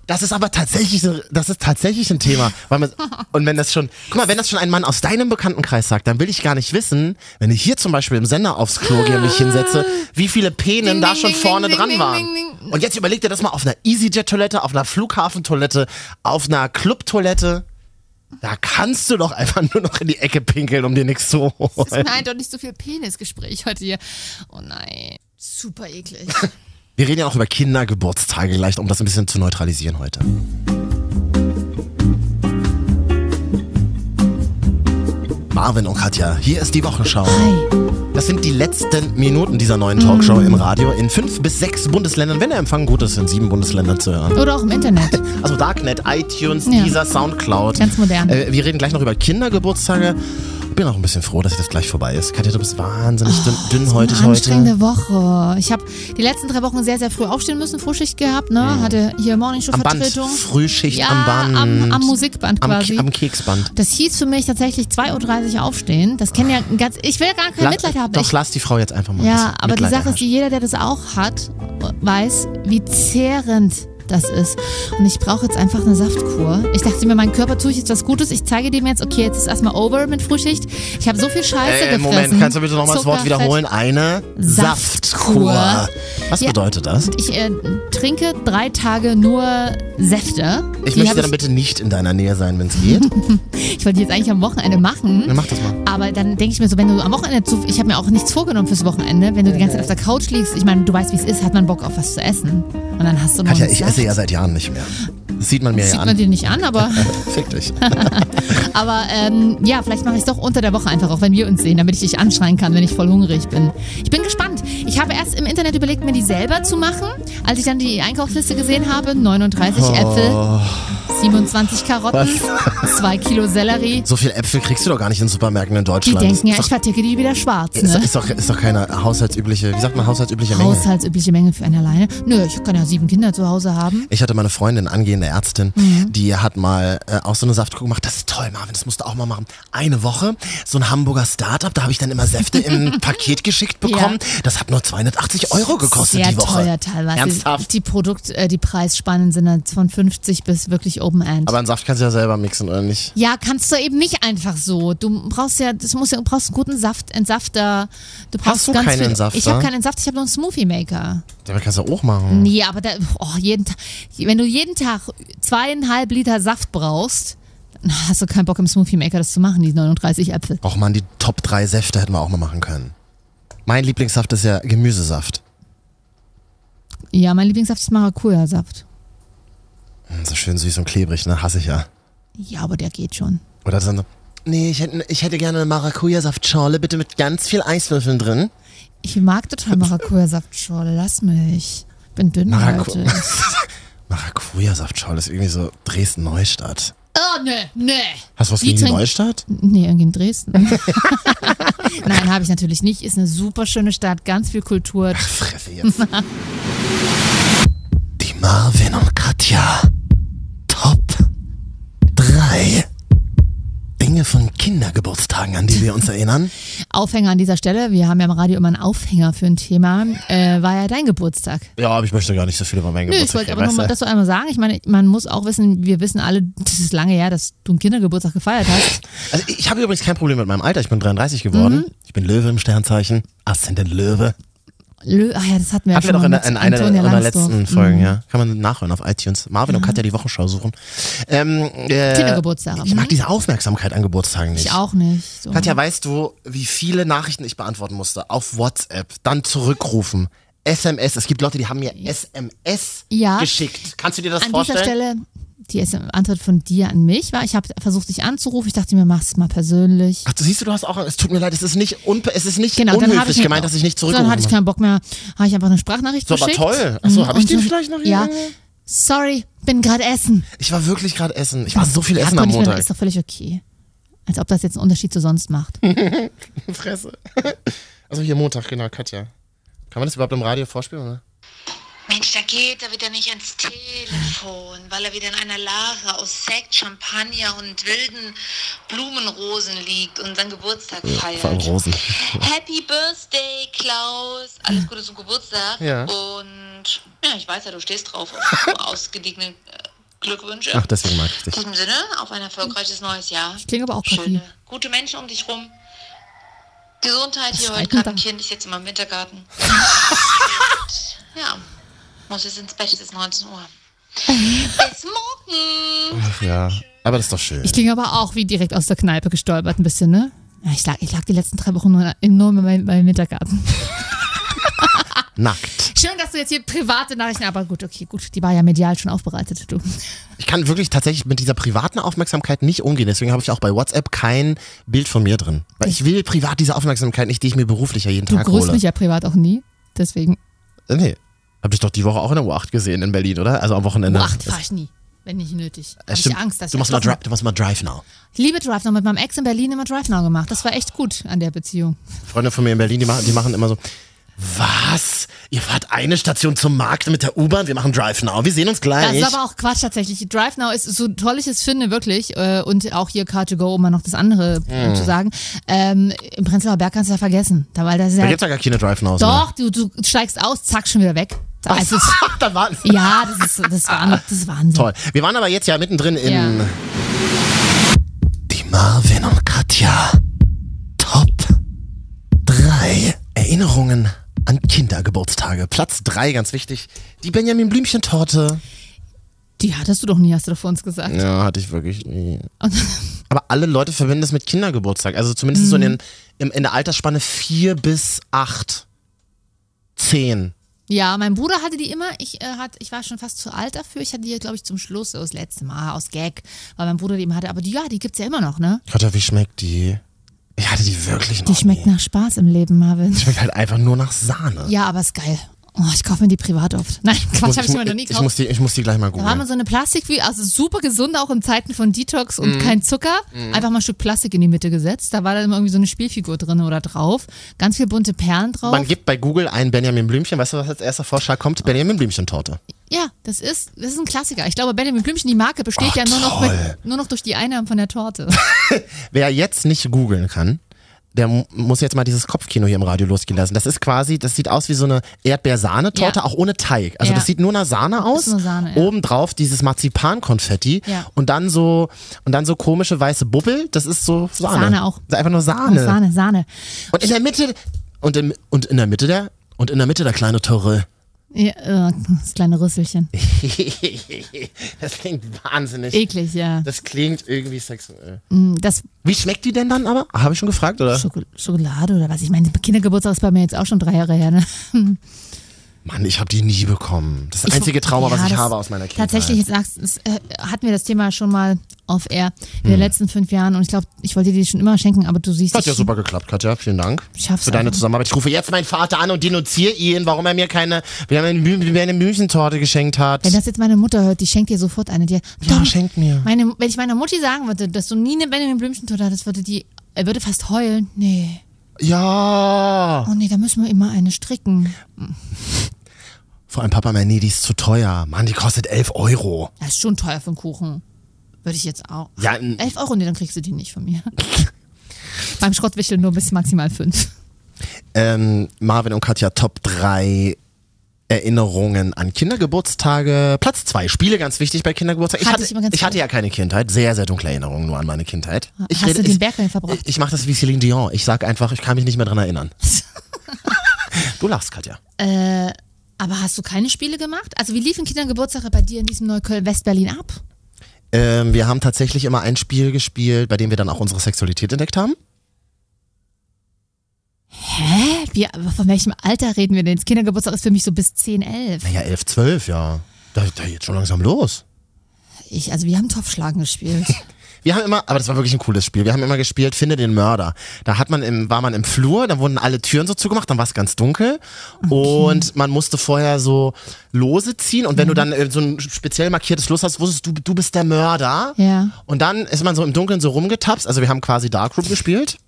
B: Das ist aber tatsächlich, das ist tatsächlich ein Thema. Man, und wenn das schon, guck mal, wenn das schon ein Mann aus deinem Bekanntenkreis sagt, dann will ich gar nicht wissen, wenn ich hier zum Beispiel im Sender aufs Klo gehe und mich hinsetze, wie viele Penen
C: Ding,
B: da
C: ding,
B: schon
C: ding,
B: vorne dran waren. Und jetzt überleg dir das mal auf einer EasyJet-Toilette, auf einer Flughafentoilette, auf einer Clubtoilette. Da kannst du doch einfach nur noch in die Ecke pinkeln, um dir nichts zu
C: Das ist
B: holen.
C: mir eindeutig so viel Penisgespräch heute hier. Oh nein, super eklig.
B: Wir reden ja auch über Kindergeburtstage gleich, um das ein bisschen zu neutralisieren heute. Marvin und Katja, hier ist die Wochenschau.
C: Hi.
B: Das sind die letzten Minuten dieser neuen Talkshow im Radio in fünf bis sechs Bundesländern, wenn der Empfang gut ist, in sieben Bundesländern zu hören.
C: Oder auch im Internet.
B: Also Darknet, iTunes,
C: Ja.
B: dieser Soundcloud.
C: Ganz modern.
B: Äh, wir reden gleich noch über Kindergeburtstage. Bin auch ein bisschen froh, dass das gleich vorbei ist. Katja, du bist wahnsinnig dünn, dünnhäutig
C: Eine
B: heute.
C: anstrengende Woche. Ich habe die letzten drei Wochen sehr, sehr früh aufstehen müssen, Frühschicht gehabt, ne? Hatte hier Morningshow-Vertretung.
B: Frühschicht
C: Ja,
B: am Band.
C: am- am Musikband
B: am,
C: quasi.
B: Am Keksband.
C: Das hieß für mich tatsächlich 2.30 Uhr aufstehen. Das kennen ja ganz. Ich will gar kein Mitleid haben.
B: Doch,
C: ich,
B: lass die Frau jetzt einfach mal
C: ja, aber die Sache ist, jeder, der das auch hat, weiß, wie zehrend das ist. Und ich brauche jetzt einfach eine Saftkur. Ich dachte mir, mein Körper tue ich jetzt was Gutes. Ich zeige dem jetzt, okay, jetzt ist erstmal over mit Frühschicht. Ich habe so viel Scheiße
B: Äh,
C: gefressen.
B: Moment, kannst du bitte nochmal das Wort wiederholen? Eine
C: Saftkur.
B: Saftkur. Was
C: Ja.
B: bedeutet das?
C: Ich äh, trinke drei Tage nur Säfte.
B: Ich
C: Die
B: möchte dann bitte nicht in deiner Nähe sein, wenn es geht.
C: Ich wollte die jetzt eigentlich am Wochenende machen.
B: Dann mach das mal.
C: Aber dann denke ich mir so, wenn du am Wochenende zu, ich habe mir auch nichts vorgenommen fürs Wochenende, wenn du die ganze Zeit auf der Couch liegst, ich meine, du weißt, wie es ist, hat man Bock auf was zu essen. Und dann hast du noch
B: Katja, ich. Esse ja seit Jahren nicht mehr. Das sieht man mir
C: Sieht
B: ja
C: man
B: an.
C: dir nicht an, aber,
B: Fick dich.
C: aber ähm, ja, vielleicht mache ich es doch unter der Woche einfach, auch wenn wir uns sehen, damit ich dich anschreien kann, wenn ich voll hungrig bin. Ich bin gespannt. Ich habe erst im Internet überlegt, mir die selber zu machen. Als ich dann die Einkaufsliste gesehen habe, 39
B: Oh.
C: Äpfel, 27 Karotten, 2 Kilo Sellerie.
B: So viel Äpfel kriegst du doch gar nicht in Supermärkten in
C: Die
B: Deutschland.
C: denken ja,
B: ist
C: ich verticke die wieder schwarz,
B: ist,
C: ne?
B: ist, doch, ist doch keine haushaltsübliche, wie sagt man, haushaltsübliche Menge.
C: Haushaltsübliche Menge für eine alleine. Nö, ich kann ja sieben Kinder zu Hause haben.
B: Ich hatte meine Freundin, angehende Ärztin,
C: Mhm.
B: die hat mal äh, auch so eine Saftkur gemacht. Das ist toll, Marvin, das musst du auch mal machen. Eine Woche, so ein Hamburger Startup, da habe ich dann immer Säfte im Paket geschickt bekommen. Das hat nur 280 Euro gekostet
C: Sehr
B: die Woche.
C: teuer teilweise.
B: Ernsthaft?
C: Die Produkt, äh, die Preisspannen sind dann von 50 bis wirklich Open End.
B: Aber einen Saft kannst du ja selber mixen, oder nicht?
C: ja, kannst du eben nicht einfach so. Du brauchst ja, das muss ja, du brauchst einen guten Saft, Entsafter. Du brauchst
B: Hast du
C: ganz
B: keinen
C: viel.
B: Entsafter?
C: Ich habe keinen Entsafter, ich habe nur einen Smoothie Maker.
B: Damit kannst du auch machen.
C: Nee, aber da, oh, jeden Tag, wenn du jeden Tag zweieinhalb Liter Saft brauchst, dann hast du keinen Bock im Smoothie Maker das zu machen, die 39 Äpfel.
B: Och man, die Top 3 Säfte hätten wir auch mal machen können. Mein Lieblingssaft ist ja Gemüsesaft.
C: Ja, mein Lieblingssaft ist Maracuja-Saft.
B: Hm, So schön süß und klebrig, ne? Hasse ich ja.
C: Ja, aber der geht schon.
B: Oder dann so, nee, ich hätte, ich hätte gerne eine Maracuja-Saftschorle, bitte mit ganz viel Eiswürfeln drin.
C: Ich mag total Maracuja-Saftschorle, lass mich. Bin dünn
B: Maracu
C: heute.
B: Maracuja-Saftschorle ist irgendwie so Dresden-Neustadt.
C: Oh, ne, ne.
B: Hast du was
C: Die
B: gegen Neustadt?
C: Nee, irgendwie in Dresden. Nein, habe ich natürlich nicht. Ist eine super schöne Stadt, ganz viel Kultur.
B: Fresse jetzt. Die Marvin und Katja. 3 Dinge von Kindergeburtstagen, an die wir uns erinnern.
C: Aufhänger an dieser Stelle, wir haben ja im Radio immer einen Aufhänger für ein Thema, äh, war ja dein Geburtstag.
B: Ja, aber ich möchte gar nicht so viel über meinen
C: Nö, ich
B: Geburtstag
C: wollte
B: reden,
C: aber nochmal
B: du?
C: das so einmal sagen. Ich meine, man muss auch wissen, wir wissen alle, das ist lange her, dass du einen Kindergeburtstag gefeiert hast.
B: Also ich habe übrigens kein Problem mit meinem Alter. Ich bin 33 geworden.
C: Mhm.
B: Ich bin Löwe im Sternzeichen. Aszendent Löwe.
C: Lö, ach ja, das hatten wir
B: Hatten
C: ja
B: wir
C: schon
B: doch
C: mal
B: in, in einer
C: Langsdorff.
B: letzten
C: Mhm.
B: Folgen, ja. Kann man nachhören auf iTunes. Marvin und Katja die Wochenschau suchen. Ähm, äh,
C: Kindergeburtstage.
B: Ich mag
C: mhm.
B: diese Aufmerksamkeit an Geburtstagen nicht.
C: Ich auch nicht. So.
B: Katja, weißt du, wie viele Nachrichten ich beantworten musste? Auf WhatsApp, dann zurückrufen. SMS. Es gibt Leute, die haben mir SMS
C: Ja.
B: geschickt. Kannst du dir das
C: An
B: vorstellen?
C: dieser Stelle die Antwort von dir an mich war, ich habe versucht, dich anzurufen. Ich dachte mir, mach's mal persönlich.
B: Ach, du siehst du, du hast auch, es tut mir leid, es ist nicht, unpe es ist nicht
C: Genau, dann habe
B: unhöflich
C: ich
B: gemeint, dass ich nicht
C: Dann
B: zurückgerufen
C: hatte ich keinen Bock mehr, habe ich einfach eine Sprachnachricht
B: So, aber
C: geschickt.
B: toll. Achso, habe ich
C: so-
B: vielleicht noch hier?
C: Ja. Sorry, bin gerade essen.
B: Ich war wirklich gerade essen. Ich war so viel essen am
C: ich meine,
B: Montag.
C: Ist doch völlig okay. Als ob das jetzt einen Unterschied zu sonst macht.
B: Fresse. Also hier Montag, genau, Katja. Kann man das überhaupt im Radio vorspielen, oder?
J: Mensch, da geht er wieder nicht ans Telefon, weil er wieder in einer Lache aus Sekt, Champagner und wilden Blumenrosen liegt und seinen Geburtstag feiert.
B: Rosen.
J: Happy Birthday, Klaus. Alles Gute zum Geburtstag.
B: Ja.
J: Und ja, ich weiß ja, du stehst drauf auf ausgediegene äh, Glückwünsche.
B: Ach, deswegen mag ich
J: In
B: dich.
J: diesem Sinne, auf ein erfolgreiches neues Jahr.
C: Ich klinge aber auch
J: Schöne,
C: Kaffee.
J: gute Menschen um dich rum. Gesundheit, hier heute gerade ein. Kind, ist jetzt immer im Wintergarten. Und, ja, muss jetzt ins Bett, es ist 19 Uhr. Bis morgen!
B: Ach ja, aber das ist doch schön.
C: Ich klinge aber auch wie direkt aus der Kneipe gestolpert ein bisschen, ne? Ich, lag, ich lag die letzten drei Wochen nur enorm in meinem, meinem Wintergarten.
B: Nackt.
C: Schön, dass du jetzt hier private Nachrichten, aber gut, okay, gut. Die war ja medial schon aufbereitet, du.
B: Ich kann wirklich tatsächlich mit dieser privaten Aufmerksamkeit nicht umgehen. Deswegen habe ich auch bei WhatsApp kein Bild von mir drin. Weil ich will privat diese Aufmerksamkeit nicht, die ich mir beruflich ja jeden
C: Du
B: Tag
C: grüßt
B: hole.
C: mich ja privat auch nie. Deswegen,
B: Äh, Nee. Hab ich doch die Woche auch in der U8 gesehen in Berlin, oder? Also am Wochenende.
C: U8 fahre ich nie. Wenn nicht nötig.
B: Äh,
C: Hab ich. Angst, dass
B: du
C: ich
B: machst mal, Dri du machst mal Drive Now.
C: Ich liebe Drive Now. Mit meinem Ex in Berlin immer Drive Now gemacht. Das war echt gut an der Beziehung.
B: Freunde von mir in Berlin, die machen, die machen immer so, was? Ihr fahrt eine Station zum Markt mit der U-Bahn? Wir machen Drive Now. Wir sehen uns
C: Das
B: gleich.
C: ist aber auch Quatsch tatsächlich. Drive Now ist so toll ich es finde, wirklich. Äh, und auch hier Car2Go, um mal noch das andere
B: Mhm.
C: zu sagen. Ähm, Im Prenzlauer Berg kannst du ja vergessen. Da, weil das ist
B: da
C: ja,
B: gibt's ja gar keine Drive Nows
C: doch, du, du steigst aus, zack, schon wieder weg. Also, es-
B: mehr. da waren
C: ja, das ist, das, ist Wahnsinn, das ist Wahnsinn.
B: Toll. Wir waren aber jetzt ja mittendrin in
C: Ja.
B: die Marvin und Katja Top 3 Erinnerungen an Kindergeburtstage. Platz 3, ganz wichtig, die Benjamin Blümchen-Torte.
C: Die hattest du doch nie, hast du doch vor uns gesagt.
B: Ja, hatte ich wirklich nie. Aber alle Leute verbinden das mit Kindergeburtstag. Also zumindest so in,
C: Mhm.
B: den, im, in der Altersspanne 4 bis 8. 10.
C: ja, mein Bruder hatte die immer. Ich, äh, hat, ich war schon fast zu alt dafür. Ich hatte die, glaube ich, zum Schluss, das letzte Mal, aus Gag, weil mein Bruder die immer hatte. Aber die, ja, die gibt's ja immer noch, ne?
B: Katja, wie schmeckt die? Ich hatte die wirklich noch
C: Die schmeckt
B: nie.
C: nach Spaß im Leben, Marvin.
B: Die schmeckt halt einfach nur nach Sahne.
C: Ja, aber ist geil. Oh, ich kaufe mir die privat oft. Nein, Quatsch, habe ich mir noch nie
B: ich,
C: gekauft.
B: muss die, ich muss die gleich mal
C: Da war
B: googeln.
C: mal so eine Plastik, also super gesund, auch in Zeiten von Detox und
B: Mhm.
C: kein Zucker.
B: Mhm.
C: Einfach mal ein Stück Plastik in die Mitte gesetzt. Da war dann immer irgendwie so eine Spielfigur drin oder drauf. Ganz viel bunte Perlen drauf.
B: Man gibt bei Google ein Benjamin Blümchen. Weißt du, was als erster Vorschlag kommt? Benjamin Blümchen-Torte.
C: ja, das ist, das ist ein Klassiker. Ich glaube, Benjamin Blümchen, die Marke, besteht
B: Ach,
C: ja nur noch, mit, nur noch durch die Einnahmen von der Torte.
B: Wer jetzt nicht googeln kann, der mu- muss jetzt mal dieses Kopfkino hier im Radio losgehen lassen. Das ist quasi, das sieht aus wie so eine Erdbeersahnetorte,
C: Ja.
B: auch ohne Teig. Also
C: Ja.
B: das sieht nur nach Sahne aus.
C: Ist nur Sahne, ja.
B: Obendrauf dieses Marzipankonfetti
C: Ja.
B: und dann so und dann so komische weiße Bubbel. Das ist so Sahne.
C: Sahne auch.
B: Das ist einfach nur Sahne.
C: Oh, Sahne, Sahne.
B: Und in der Mitte und, im, und in der Mitte der und in der Mitte der kleine Torre.
C: Ja, äh, das kleine Rüsselchen.
B: das klingt wahnsinnig.
C: Eklig, ja.
B: Das klingt irgendwie sexuell.
C: Mm, Das
B: Wie schmeckt die denn dann aber? Habe ich schon gefragt, oder?
C: Schoko Schokolade oder was? Ich meine, Kindergeburtstag ist bei mir jetzt auch schon drei Jahre her, ne?
B: Mann, ich habe die nie bekommen. Das ist das
C: Ich-
B: einzige Trauma, was
C: ja,
B: ich
C: das-
B: habe aus meiner Kindheit.
C: Tatsächlich, jetzt sagst, es, äh, hatten wir das Thema schon mal auf Air in
B: Hm.
C: den letzten fünf Jahren und ich glaube, ich wollte dir die schon immer schenken, aber du siehst
B: Hat ja
C: ich-
B: super geklappt, Katja. Vielen Dank
C: Schaff's
B: für deine
C: aber.
B: Zusammenarbeit. Ich rufe jetzt meinen Vater an und denunziere ihn, warum er mir keine, wir haben eine, eine Mühlentorte geschenkt hat.
C: Wenn das jetzt meine Mutter hört, die schenkt dir sofort eine. Die,
B: ja, schenkt mir.
C: meine, wenn ich meiner Mutti sagen würde, dass du nie eine Benjamin Blümchentorte hattest, würde die, er würde fast heulen. Nee.
B: Ja.
C: Oh nee, da müssen wir immer eine stricken.
B: Vor allem Papa, mein nee, die ist zu teuer. Mann, die kostet 11 Euro.
C: Das ist schon teuer für einen Kuchen. Würde ich jetzt auch.
B: Ja, n-
C: 11 Euro, nee, dann kriegst du die nicht von mir. Beim Schrottwichteln nur bis maximal fünf.
B: Ähm, Marvin und Katja Top 3 Erinnerungen an Kindergeburtstage. Platz 2. Spiele ganz wichtig bei Kindergeburtstagen. Ich
C: Hatte ich
B: ich hatte ja keine Kindheit. Sehr, sehr dunkle Erinnerungen nur an meine Kindheit. Ich
C: Hast du den Berg verbraucht?
B: Ich, ich mache das wie Celine Dion. Ich sag einfach, ich kann mich nicht mehr dran erinnern. du lachst, Katja.
C: Äh, aber hast du keine Spiele gemacht? Also wie liefen Kindergeburtstage bei dir in diesem Neukölln-Westberlin ab?
B: Ähm, wir haben tatsächlich immer ein Spiel gespielt, bei dem wir dann auch unsere Sexualität entdeckt haben.
C: Hä? Wie, aber von welchem Alter reden wir denn? Das Kindergeburtstag ist für mich so bis 10, 11.
B: Naja, 11, 12, ja. Da, da geht schon langsam los.
C: Ich, also wir haben Topfschlagen gespielt.
B: Wir haben immer, aber das war wirklich ein cooles Spiel. Wir haben immer gespielt, finde den Mörder. Da hat man im, war man im Flur, dann wurden alle Türen so zugemacht, dann war es ganz dunkel und man musste vorher so Lose ziehen und wenn du dann äh, so ein speziell markiertes Los hast, wusstest du, du bist der Mörder.
C: Ja.
B: Und dann ist man so im Dunkeln so rumgetapst. Also wir haben quasi Darkroom gespielt.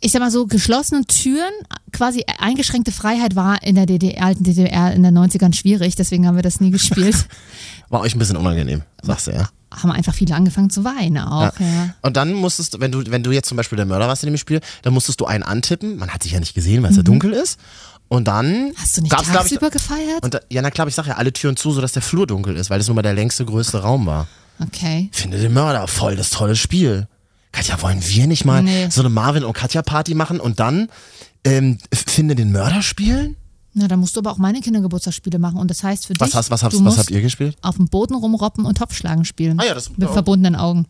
C: Ich sag mal so, geschlossene Türen, quasi eingeschränkte Freiheit war in der DDR, alten DDR in den 90ern schwierig, deswegen haben wir das nie gespielt.
B: War euch ein bisschen unangenehm, sagst du ja.
C: haben einfach viele angefangen zu weinen auch. Ja.
B: Und dann musstest du, wenn du, wenn du jetzt zum Beispiel der Mörder warst in dem Spiel, dann musstest du einen antippen. Man hat sich ja nicht gesehen, weil es ja dunkel ist. Und dann
C: Mhm. Hast du nicht
B: gab's, glaub ich,
C: tagsüber gefeiert?
B: und da, ja, na klar, ich sag ja alle Türen zu, sodass der Flur dunkel ist, weil das nun mal der längste, größte Raum war.
C: Okay.
B: Finde den Mörder voll das tolle Spiel. Katja, wollen wir nicht mal
C: Nee.
B: so eine Marvin und Katja Party machen und dann ähm, finde den Mörder spielen?
C: Na, da musst du aber auch meine Kindergeburtstagsspiele machen. Und das heißt für
B: Was
C: dich,
B: hast- was habt-
C: du
B: was habt ihr gespielt?
C: Auf dem Boden rumroppen und Topfschlagen spielen.
B: Ah ja, das-
C: Mit verbundenen Augen.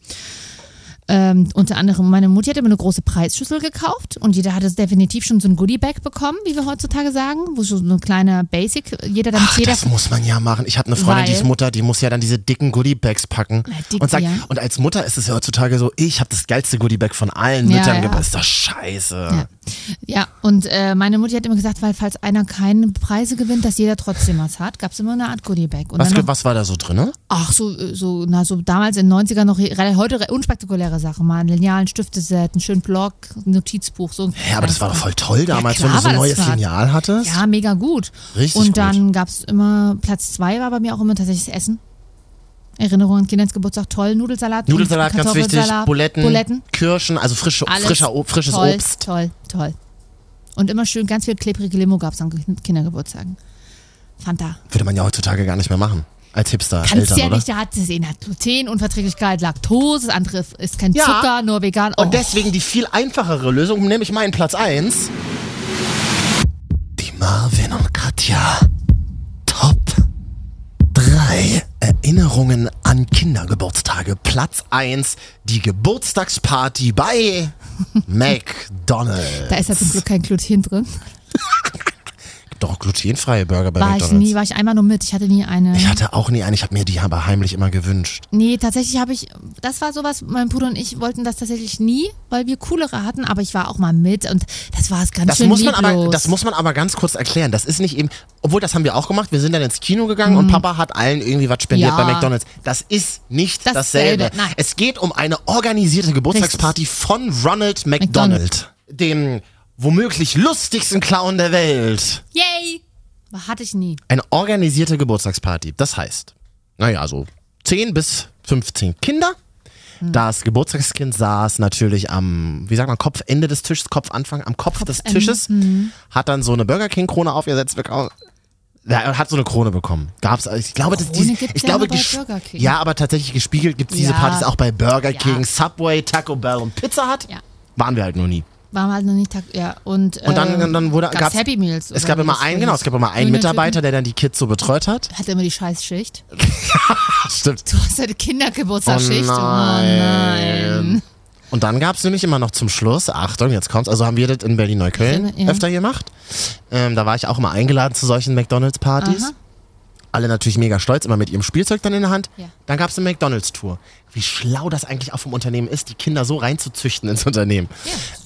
C: Ähm, unter anderem, meine Mutti hat immer eine große Preisschüssel gekauft und jeder hatte definitiv schon so ein Goodie-Bag bekommen, wie wir heutzutage sagen, wo so eine kleine Basic, jeder damit
B: Ach,
C: jeder
B: das muss man ja machen. Ich habe eine Freundin, die ist Mutter, die muss ja dann diese dicken Goodiebags packen.
C: Dick,
B: und sagt,
C: ja.
B: und als Mutter ist es ja heutzutage so, ich habe das geilste Goodiebag von allen
C: Ja,
B: Müttern
C: ja.
B: gebracht. Ist doch scheiße.
C: Ja. Ja, und äh, meine Mutti hat immer gesagt, weil falls einer keine Preise gewinnt, dass jeder trotzdem was hat, gab es immer eine Art Goodie-Bag. Und
B: Was,
C: noch,
B: was war da so drin?
C: ach, so, äh, so, na, so damals in den 90ern noch, heute re- unspektakuläre Sachen, mal ein Lineal, ein Stifteset, ein schönen Blog, ein Notizbuch, so
B: Ja, aber das war doch voll toll damals,
C: klar
B: wenn du so ein neues. Lineal hattest.
C: Ja, mega gut.
B: Richtig
C: Und dann gab es immer, Platz zwei war bei mir auch immer tatsächlich das Essen. Erinnerung an Kindheitsgeburtstag, toll, Nudelsalat.
B: Nudelsalat ganz wichtig, Buletten,
C: Buletten.
B: Kirschen, also frische,
C: Alles
B: frischer, frisches
C: toll,
B: Obst.
C: Toll, toll. Und immer schön ganz viel klebrige Limo gab es an Kindergeburtstagen. Fanta.
B: Würde man ja heutzutage gar nicht mehr machen. Als Hipster,
C: Kannst
B: Eltern,
C: ja
B: oder?
C: nicht, der hat gesehen, hat Glutenunverträglichkeit, Laktose, das andere ist kein
B: Ja.
C: Zucker, nur vegan. Oh.
B: Und deswegen die viel einfachere Lösung, nämlich meinen Platz 1. Die Marvin und Katja Erinnerungen an Kindergeburtstage. Platz 1, die Geburtstagsparty bei McDonald's.
C: da ist ja zum Glück kein Gluten drin.
B: Doch, glutenfreie Burger bei
C: War ich
B: McDonald's.
C: nie, war ich einmal nur mit. Ich hatte nie eine.
B: ich hatte auch nie einen, ich habe mir die aber heimlich immer gewünscht.
C: Nee, tatsächlich habe ich, das war sowas, mein Bruder und ich wollten das tatsächlich nie, weil wir coolere hatten, aber ich war auch mal mit und das war es ganz
B: Das
C: schön
B: muss, man
C: lieblos.
B: aber, das muss man aber ganz kurz erklären. Das ist nicht eben, obwohl das haben wir auch gemacht. Wir sind dann ins Kino gegangen und Papa hat allen irgendwie was spendiert
C: Mhm. Ja.
B: bei McDonalds. Das ist nicht
C: Dasselbe,
B: dasselbe.
C: nein.
B: Es geht um eine organisierte Geburtstagsparty von Ronald McDonald, dem womöglich lustigsten Clown der Welt.
C: Yay! Hatte ich nie.
B: Eine organisierte Geburtstagsparty. Das heißt, naja, so 10 bis 15 Kinder.
C: Hm.
B: Das Geburtstagskind saß natürlich am, wie sagt man, Kopfende des Tisches, Kopfanfang, am Kopf des
C: Kopfende,
B: Tisches,
C: mhm.
B: hat dann so eine Burger King Krone aufgesetzt bekommen. Ja, hat so eine Krone bekommen. Gab's, ich glaube, das, die, ich
C: ja
B: glaube, ja, aber tatsächlich gespiegelt gibt es diese
C: Ja.
B: Partys auch bei Burger. King, Subway, Taco Bell und Pizza Hut.
C: Ja.
B: Waren wir halt nur nie.
C: War mal halt noch nicht, ja. Und,
B: Und dann,
C: ähm,
B: dann wurde,
C: gab's Happy Meals.
B: es gab immer einen, genau, es gab immer einen Mitarbeiter, der dann die Kids so betreut hat.
C: Hatte immer die Scheißschicht.
B: Stimmt.
C: Du hast ja eine Kindergeburtstagsschicht.
B: Oh
C: Oh
B: nein.
C: nein.
B: Und dann gab es nämlich immer noch zum Schluss, Achtung, jetzt kommt's, also haben wir das in Berlin-Neukölln
C: Ja.
B: öfter gemacht. Ähm, da war ich auch immer eingeladen zu solchen McDonalds-Partys. Alle natürlich mega stolz, immer mit ihrem Spielzeug dann in der Hand.
C: Ja.
B: Dann gab es eine McDonalds-Tour. Wie schlau das eigentlich auch vom Unternehmen ist, die Kinder so reinzuzüchten ins Unternehmen.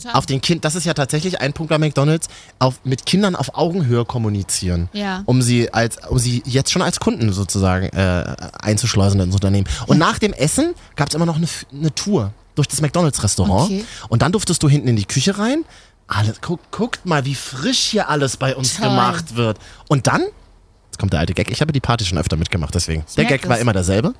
C: Ja.
B: Auf den Kind, das ist ja tatsächlich ein Punkt bei McDonalds, auf, mit Kindern auf Augenhöhe kommunizieren.
C: Ja.
B: Um sie als, um sie jetzt schon als Kunden sozusagen äh, einzuschleusen ins Unternehmen. Und nach dem Essen gab es immer noch eine, eine Tour durch das McDonalds-Restaurant.
C: Okay.
B: Und dann durftest du hinten in die Küche rein. Alles, guck, guckt mal, wie frisch hier alles bei uns
C: Toll.
B: gemacht wird. Und dann, jetzt kommt der alte Gag, ich habe die Party schon öfter mitgemacht, deswegen. der
C: merk
B: Gag war
C: das.
B: immer derselbe.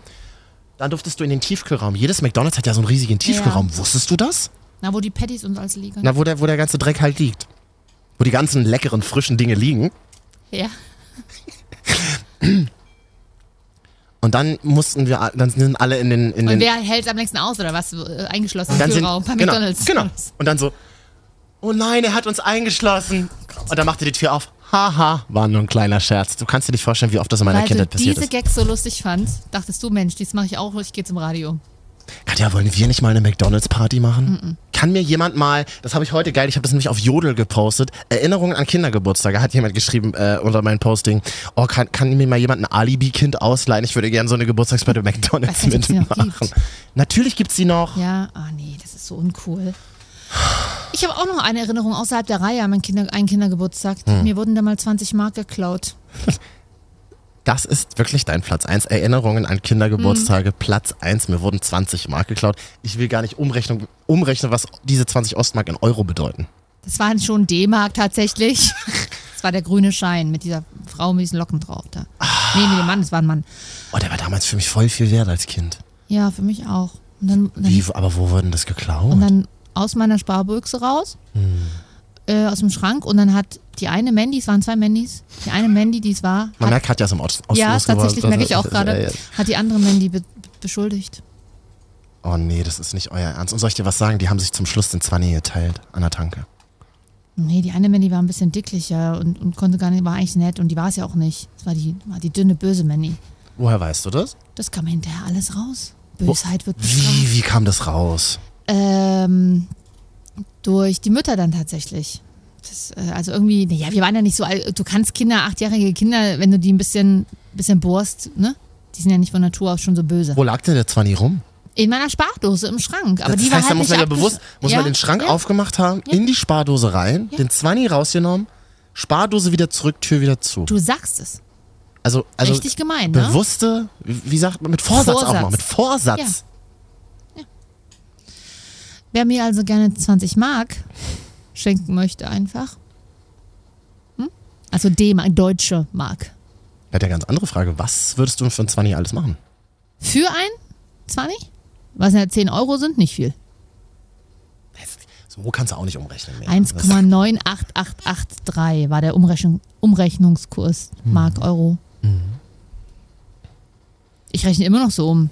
B: Dann durftest du in den Tiefkühlraum. Jedes McDonalds hat ja so einen riesigen Tiefkühlraum. Wusstest du das?
C: Na, wo die Patties und alles liegen.
B: Na, wo der, wo der ganze Dreck halt liegt. Wo die ganzen leckeren, frischen Dinge liegen.
C: Ja.
B: Und dann mussten wir, dann sind alle in den, in
C: Und
B: den
C: wer hält am längsten aus oder was? Äh, Eingeschlossen im
B: dann sind,
C: Kühlraum bei
B: genau,
C: McDonalds.
B: Genau. Und dann so, oh nein, er hat uns eingeschlossen. Und dann machte die Tür auf. Haha, war nur ein kleiner Scherz. Du kannst dir nicht vorstellen, wie oft das in meiner
C: Weil
B: Kindheit
C: du
B: passiert
C: diese
B: ist.
C: Gags so lustig fandst, dachtest du, Mensch, dies mache ich auch, ich gehe zum Radio.
B: Katja, wollen wir nicht mal eine McDonalds-Party machen? Kann mir jemand mal, das habe ich heute geil, ich habe das nämlich auf Jodel gepostet, Erinnerungen an Kindergeburtstage, hat jemand geschrieben äh, unter mein Posting. Oh, kann, kann mir mal jemand ein Alibi-Kind ausleihen? Ich würde gerne so eine Geburtstagsparty bei McDonalds mitmachen.
C: gibt.
B: Natürlich gibt's sie noch.
C: Ja, ah nee, das ist so uncool. Ich habe auch noch eine Erinnerung außerhalb der Reihe an meinen Kinder, einen Kindergeburtstag.
B: Hm.
C: Mir wurden da mal 20 Mark geklaut.
B: Das ist wirklich dein Platz 1. Erinnerungen an Kindergeburtstage,
C: Mhm.
B: Platz 1. Mir wurden 20 Mark geklaut. Ich will gar nicht umrechnen, umrechnen, was diese 20 Ostmark in Euro bedeuten.
C: Das waren schon D-Mark tatsächlich. Das war der grüne Schein mit dieser Frau mit diesen Locken drauf da. Nee, mit dem Mann, das war ein Mann.
B: Oh, der war damals für mich voll viel wert als Kind.
C: Ja, für mich auch. Dann, dann,
B: Wie, aber wo wurden das geklaut?
C: und dann aus meiner Sparbüchse raus,
B: Hm.
C: äh, aus dem Schrank und dann hat die eine Mandy, es waren zwei Mandys, die eine Mandy, die es war,
B: Man
C: hat,
B: merkt, Katja ist im Ost Osten
C: ja,
B: groß geworden.
C: tatsächlich merke ich auch gerade,
B: ja, ja.
C: hat die andere Mandy be beschuldigt.
B: Oh nee, das ist nicht euer Ernst. Und soll ich dir was sagen? Die haben sich zum Schluss den 20 geteilt an der Tanke.
C: Nee, die eine Mandy war ein bisschen dicklicher und, und konnte gar nicht, war eigentlich nett und die war es ja auch nicht. Das war die, war die dünne, böse Mandy.
B: Woher weißt du das?
C: Das kam hinterher alles raus. Bösheit wird bestraft.
B: Wie, wie kam das raus?
C: Ähm, durch die Mütter dann tatsächlich. Das, äh, also irgendwie, naja, wir waren ja nicht so alt. Du kannst Kinder, achtjährige Kinder, wenn du die ein bisschen, bisschen bohrst, ne? Die sind ja nicht von Natur aus schon so böse.
B: Wo lag denn der 20 rum?
C: In meiner Spardose im Schrank. Aber
B: das
C: die
B: heißt,
C: war
B: da
C: halt
B: muss
C: nicht
B: man ja bewusst, muss
C: ja,
B: man den Schrank
C: ja.
B: aufgemacht haben, in die Spardose rein, den 20 rausgenommen, Spardose wieder zurück, Tür wieder zu.
C: Du sagst es.
B: Also, also
C: Richtig gemein, ne?
B: bewusste, wie sagt man, mit Vorsatz, auch
C: Vorsatz.
B: noch, mit Vorsatz.
C: Wer mir also gerne 20 Mark schenken möchte, einfach. Hm? Also D-Mark, deutsche Mark.
B: Ja, der ganz andere Frage, was würdest du für ein 20 alles machen?
C: Für ein 20? Was ja 10 Euro sind, nicht viel.
B: So kannst du auch nicht umrechnen mehr.
C: 1,98883 war der Umrechnung, Umrechnungskurs Mark Euro. Ich rechne immer noch so um.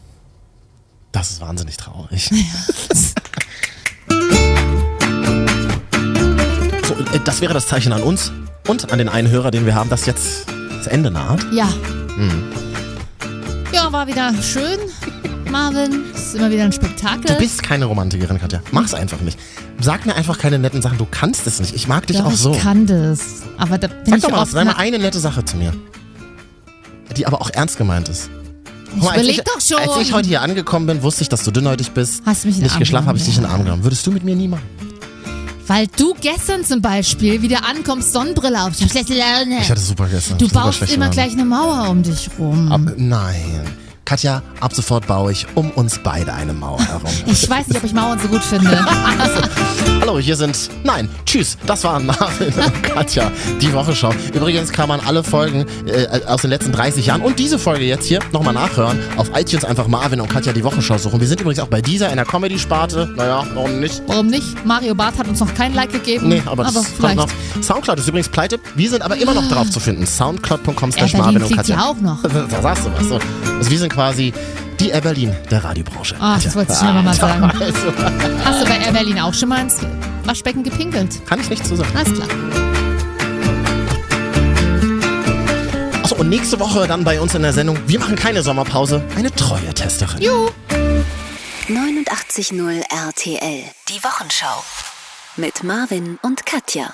B: Das ist wahnsinnig traurig. so, das wäre das Zeichen an uns und an den einen Hörer, den wir haben, das jetzt das Ende naht.
C: Ja.
B: Hm.
C: Ja, war wieder schön. Marvin, es ist immer wieder ein Spektakel.
B: Du bist keine Romantikerin, Katja. Mach's einfach nicht. Sag mir einfach keine netten Sachen. Du kannst es nicht. Ich mag dich
C: Doch,
B: auch so.
C: Ich kann das. Aber da bin
B: Sag
C: ich
B: doch mal, sag mal eine nette Sache zu mir. Die aber auch ernst gemeint ist. Guck mal,
C: überleg doch schon.
B: Als ich heute hier angekommen bin, wusste ich, dass du dünnhäutig bist.
C: Hast du mich in
B: Nicht geschlafen, habe ich dich in den Arm genommen. Würdest du mit mir nie machen?
C: Weil du gestern zum Beispiel wieder ankommst, Sonnenbrille auf. Ich hab schlechte Laune.
B: Ich hatte super gestern.
C: du baust immer
B: Laune.
C: gleich eine Mauer um dich rum.
B: Ab, nein. Katja, ab sofort baue ich um uns beide eine Mauer herum.
C: Ich weiß nicht, ob ich Mauern so gut finde.
B: Hallo, hier sind. Nein, tschüss. Das waren Marvin und Katja, die Wochenschau. Übrigens kann man alle Folgen äh, aus den letzten 30 Jahren und diese Folge jetzt hier nochmal nachhören. Auf iTunes einfach Marvin und Katja die Wochenschau suchen. Wir sind übrigens auch bei dieser in der Comedy-Sparte. Naja, warum nicht?
C: Warum nicht? Mario Barth hat uns noch kein Like gegeben.
B: Nee, aber das kommt
C: vielleicht.
B: noch. Soundcloud ist übrigens pleite. Wir sind aber immer noch drauf zu finden. Soundcloud.com slash Marvin und Katja.
C: ja auch noch.
B: Da sagst du was. So. Also wir sind quasi die Air Berlin der Radiobranche.
C: Ah, das wollte ich schon mal sagen.
B: Also,
C: Hast du bei Air Berlin auch schon mal ins Waschbecken gepinkelt?
B: kann ich nicht zu sagen.
C: Alles klar.
B: Achso, und nächste Woche dann bei uns in der Sendung, wir machen keine Sommerpause, eine treue Testerin.
C: Juhu.
A: 89.0 RTL. Die Wochenschau. Mit Marvin und Katja.